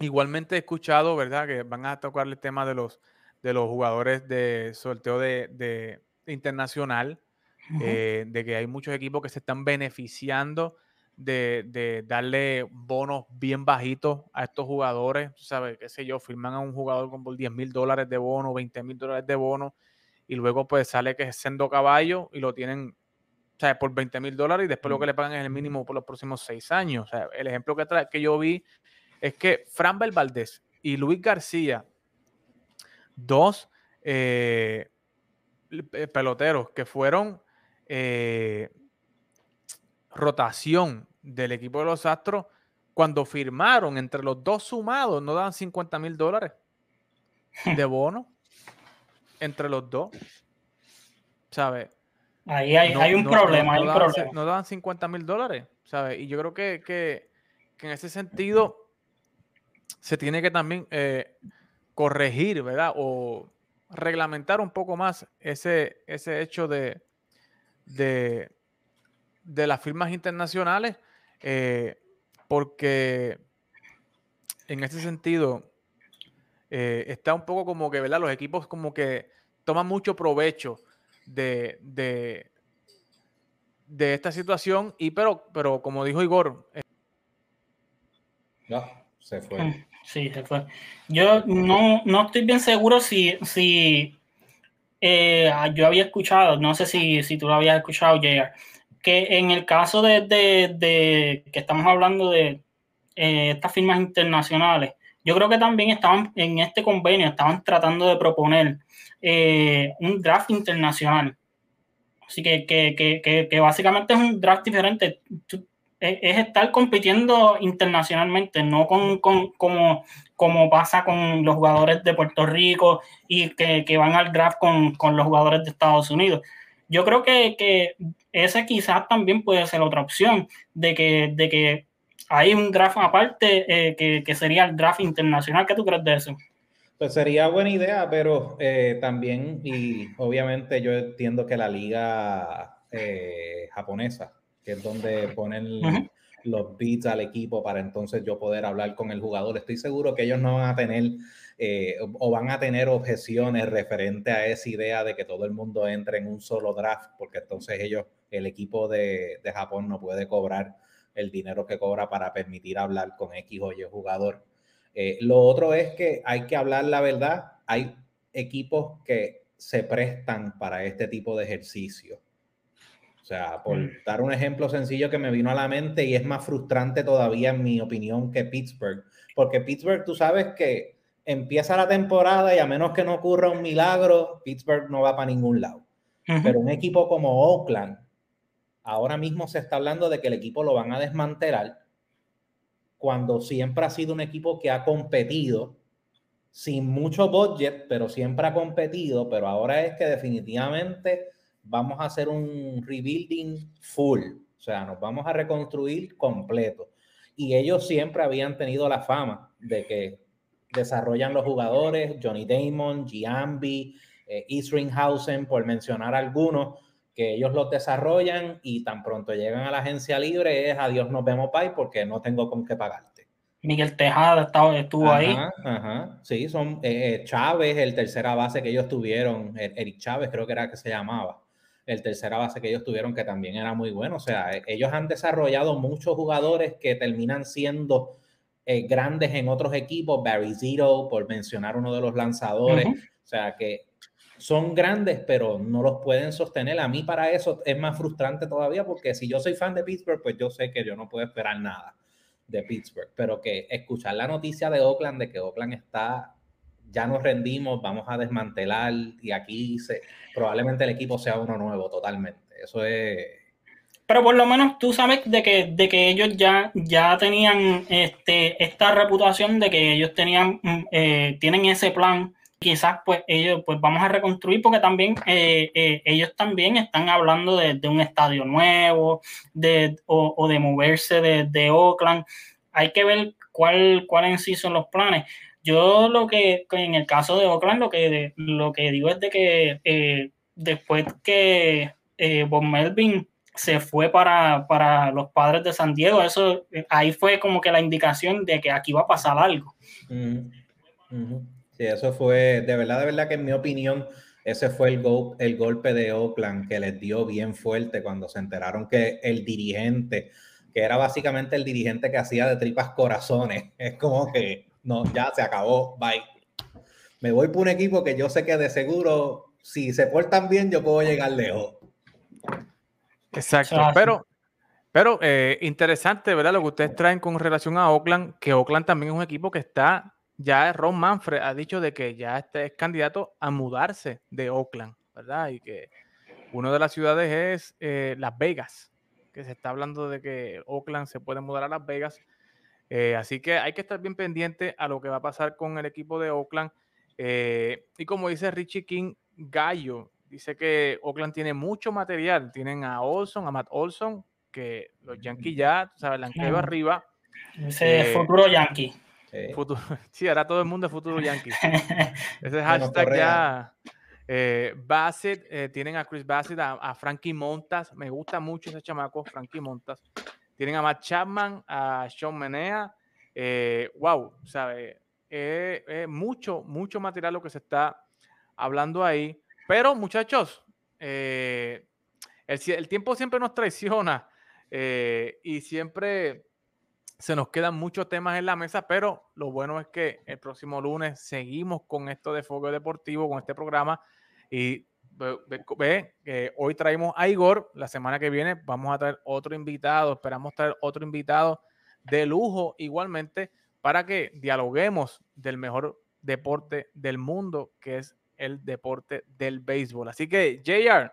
igualmente he escuchado, ¿verdad? Que van a tocar el tema de los, de los jugadores de sorteo de, de internacional. Eh, de que hay muchos equipos que se están beneficiando de, darle bonos bien bajitos a estos jugadores, ¿sabes? ¿Qué sé yo? Firman a un jugador con 10 mil dólares de bono, 20 mil dólares de bono, y luego pues sale que es sendo caballo y lo tienen, ¿sabes? Por 20 mil dólares y después lo que le pagan es el mínimo por los próximos seis años. O sea, el ejemplo que, que yo vi es que Fran Valdés y Luis García, dos eh, peloteros que fueron eh, rotación del equipo de los Astros, cuando firmaron entre los dos sumados, no daban 50 mil dólares de bono entre los dos. ¿Sabes? Ahí hay, un problema, no, daban, No daban 50 mil dólares, ¿sabes? Y yo creo que, que, en ese sentido se tiene que también eh, corregir, ¿verdad? O reglamentar un poco más ese, ese hecho de, de, de las firmas internacionales, eh, porque en ese sentido eh, está un poco como que, ¿verdad? Los equipos como que toman mucho provecho de, de, de esta situación, y pero, pero como dijo Igor... Eh, no, se fue. Mm, sí, se fue. Yo no, no estoy bien seguro si, si yo había escuchado, no sé si, si tú lo habías escuchado, llegar que en el caso de, que estamos hablando de eh, estas firmas internacionales, yo creo que también estaban en este convenio, estaban tratando de proponer eh, un draft internacional. Así que, que, básicamente es un draft diferente. Es estar compitiendo internacionalmente, no con, como, como pasa con los jugadores de Puerto Rico y que, van al draft con, con los jugadores de Estados Unidos yo creo que, que esa quizás también puede ser otra opción, de que, de que hay un draft aparte eh, que, que, sería el draft internacional. ¿Qué tú crees de eso? Pues sería buena idea, pero eh, también, y obviamente yo entiendo que la liga eh, japonesa, que es donde ponen los beats al equipo para entonces yo poder hablar con el jugador, estoy seguro que ellos no van a tener eh, o van a tener objeciones referente a esa idea de que todo el mundo entre en un solo draft, porque entonces ellos, el equipo de, Japón no puede cobrar el dinero que cobra para permitir hablar con X o Y jugador. Eh, lo otro es que hay que hablar la verdad. Hay equipos que se prestan para este tipo de ejercicio. O sea, por mm. dar un ejemplo sencillo que me vino a la mente y es más frustrante todavía en mi opinión que Pittsburgh, porque Pittsburgh tú sabes que empieza la temporada y a menos que no ocurra un milagro, Pittsburgh no va para ningún lado. Pero un equipo como Oakland, ahora mismo se está hablando de que el equipo lo van a desmantelar cuando siempre ha sido un equipo que ha competido sin mucho budget, pero siempre ha competido, pero ahora es que definitivamente vamos a hacer un rebuilding full, o sea, nos vamos a reconstruir completo. Y ellos siempre habían tenido la fama de que desarrollan los jugadores, Johnny Damon, Giambi, eh, Isringhausen, por mencionar algunos, que ellos los desarrollan y tan pronto llegan a la agencia libre es adiós, nos vemos, pay, porque no tengo con qué pagarte. Miguel Tejada estaba, estuvo ahí. Ajá, sí, son eh, eh, Chávez, el tercera base que ellos tuvieron, er, Eric Chávez creo que era que se llamaba, el tercera base que ellos tuvieron que también era muy bueno. O sea, e, ellos han desarrollado muchos jugadores que terminan siendo eh, grandes en otros equipos, Barry Zero, por mencionar uno de los lanzadores. O sea, que son grandes, pero no los pueden sostener. A mí para eso es más frustrante todavía, porque si yo soy fan de Pittsburgh, pues yo sé que yo no puedo esperar nada de Pittsburgh, pero que escuchar la noticia de Oakland, de que Oakland está, ya nos rendimos, vamos a desmantelar y aquí se, probablemente el equipo sea uno nuevo totalmente. Eso es pero por lo menos tú sabes de que, de que ellos ya, ya tenían este, esta reputación de que ellos tenían, mm, eh, tienen ese plan. Quizás pues ellos pues vamos a reconstruir porque también eh, eh, ellos también están hablando de, un estadio nuevo de, o, de moverse de, Oakland. Hay que ver cuál, cuál en sí son los planes. Yo lo que en el caso de Oakland lo que, lo que digo es de que después que Bob Melvin se fue para, para, los padres de San Diego. Eso ahí fue como que la indicación de que aquí va a pasar algo. Sí, eso fue, de verdad, de verdad que en mi opinión, ese fue el, el golpe de Oakland que les dio bien fuerte cuando se enteraron que el dirigente, que era básicamente el dirigente que hacía de tripas corazones, es como que no, ya se acabó, bye. Me voy por un equipo que yo sé que de seguro, si se portan bien, yo puedo llegar lejos. Exacto, pero, pero eh, interesante, ¿verdad? Lo que ustedes traen con relación a Oakland, que Oakland también es un equipo que está, ya Ron Manfred ha dicho de que ya este es candidato a mudarse de Oakland, ¿verdad? Y que una de las ciudades es eh, Las Vegas, que se está hablando de que Oakland se puede mudar a Las Vegas. Eh, así que hay que estar bien pendiente a lo que va a pasar con el equipo de Oakland. y como dice Richie King, Gallo dice que Oakland tiene mucho material. Tienen a Olson, a Matt Olson, que los Yankees ya, ¿sabes? La han caído arriba. Ese eh, futuro Yankee. sí, ahora todo el mundo es futuro Yankee. Ese hashtag ya, Eh, Bassett, eh, tienen a Chris Bassett, a, Frankie Montas. Me gusta mucho ese chamaco, Frankie Montas. Tienen a Matt Chapman, a Sean Menea. Eh, wow, ¿sabe? mucho, mucho material lo que se está hablando ahí. Pero, muchachos, el, el, tiempo siempre nos traiciona y siempre se nos quedan muchos temas en la mesa, pero lo bueno es que el próximo lunes seguimos con esto de Fuego Deportivo, con este programa. Y ve, que hoy traemos a Igor, la semana que viene vamos a traer otro invitado, esperamos traer otro invitado de lujo igualmente para que dialoguemos del mejor deporte del mundo, que es el deporte del béisbol. Así que, JR,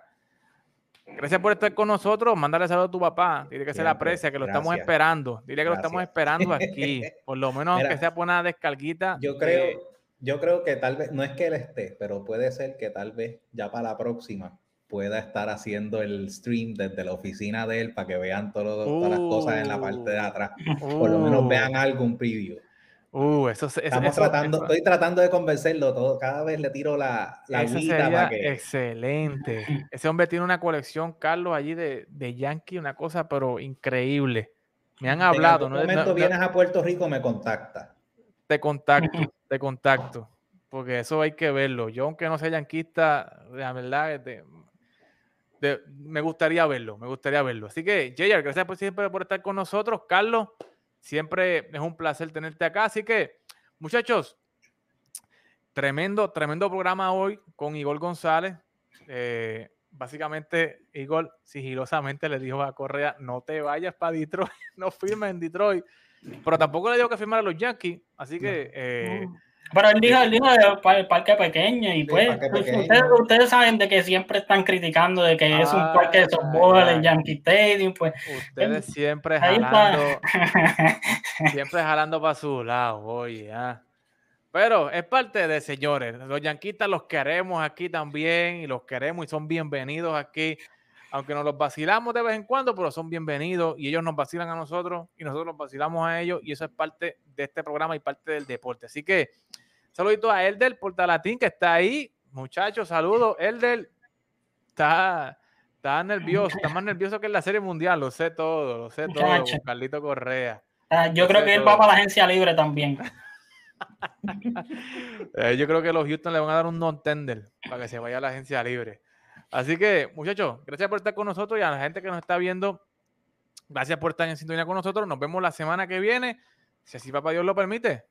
Gracias por estar con nosotros. Mándale saludo a tu papá. Dile que se le aprecia, que lo estamos esperando. Dile que lo estamos esperando aquí. Por lo menos aunque sea por una descarguita. Yo creo, yo creo que tal vez, no es que él esté, pero puede ser que tal vez ya para la próxima pueda estar haciendo el stream desde la oficina de él para que vean todas las cosas en la parte de atrás. Por lo menos uh. vean algún preview. Uh, eso, Estamos tratando, estoy tratando de convencerlo todo. Cada vez le tiro la, la para que... Excelente. Ese hombre tiene una colección, Carlos, allí de, de Yankee, una cosa, pero increíble. Me han hablado. En algún momento vienes a Puerto Rico, me contacta. Te contacto, te contacto. Porque eso hay que verlo. Yo, aunque no sea yanquista, la verdad, me gustaría verlo, me gustaría verlo. Así que, Jayar, gracias por siempre por estar con nosotros. Carlos, Siempre es un placer tenerte acá. Así que, muchachos, tremendo, tremendo programa hoy con Igor González. Eh, básicamente, Igor sigilosamente le dijo a Correa, no te vayas para Detroit, no firmes en Detroit. Pero tampoco le dijo que firmara a los Yankees. Así que... Eh, pero él dijo, él dijo el parque pequeño y pues, Ustedes, saben de que siempre están criticando de que es un parque de softball, el Yankee Stadium, pues. Ustedes siempre jalando, siempre jalando para su lado, oye, ah. Pero es parte de señores, los yanquistas los queremos aquí también y los queremos y son bienvenidos aquí, aunque nos los vacilamos de vez en cuando, pero son bienvenidos y ellos nos vacilan a nosotros y nosotros los vacilamos a ellos y eso es parte de este programa y parte del deporte. Así que Saludito a Elder Portalatín que está ahí. Muchachos, saludos. Elder está, está nervioso, está más nervioso que en la Serie Mundial. Lo sé todo, lo sé todo. Carlito Correa. Ah, yo creo que él va para la agencia libre también. Eh, yo creo que los Houston le van a dar un non-tender para que se vaya a la agencia libre. Así que, muchachos, gracias por estar con nosotros y a la gente que nos está viendo, gracias por estar en sintonía con nosotros. Nos vemos la semana que viene, si así papá Dios lo permite.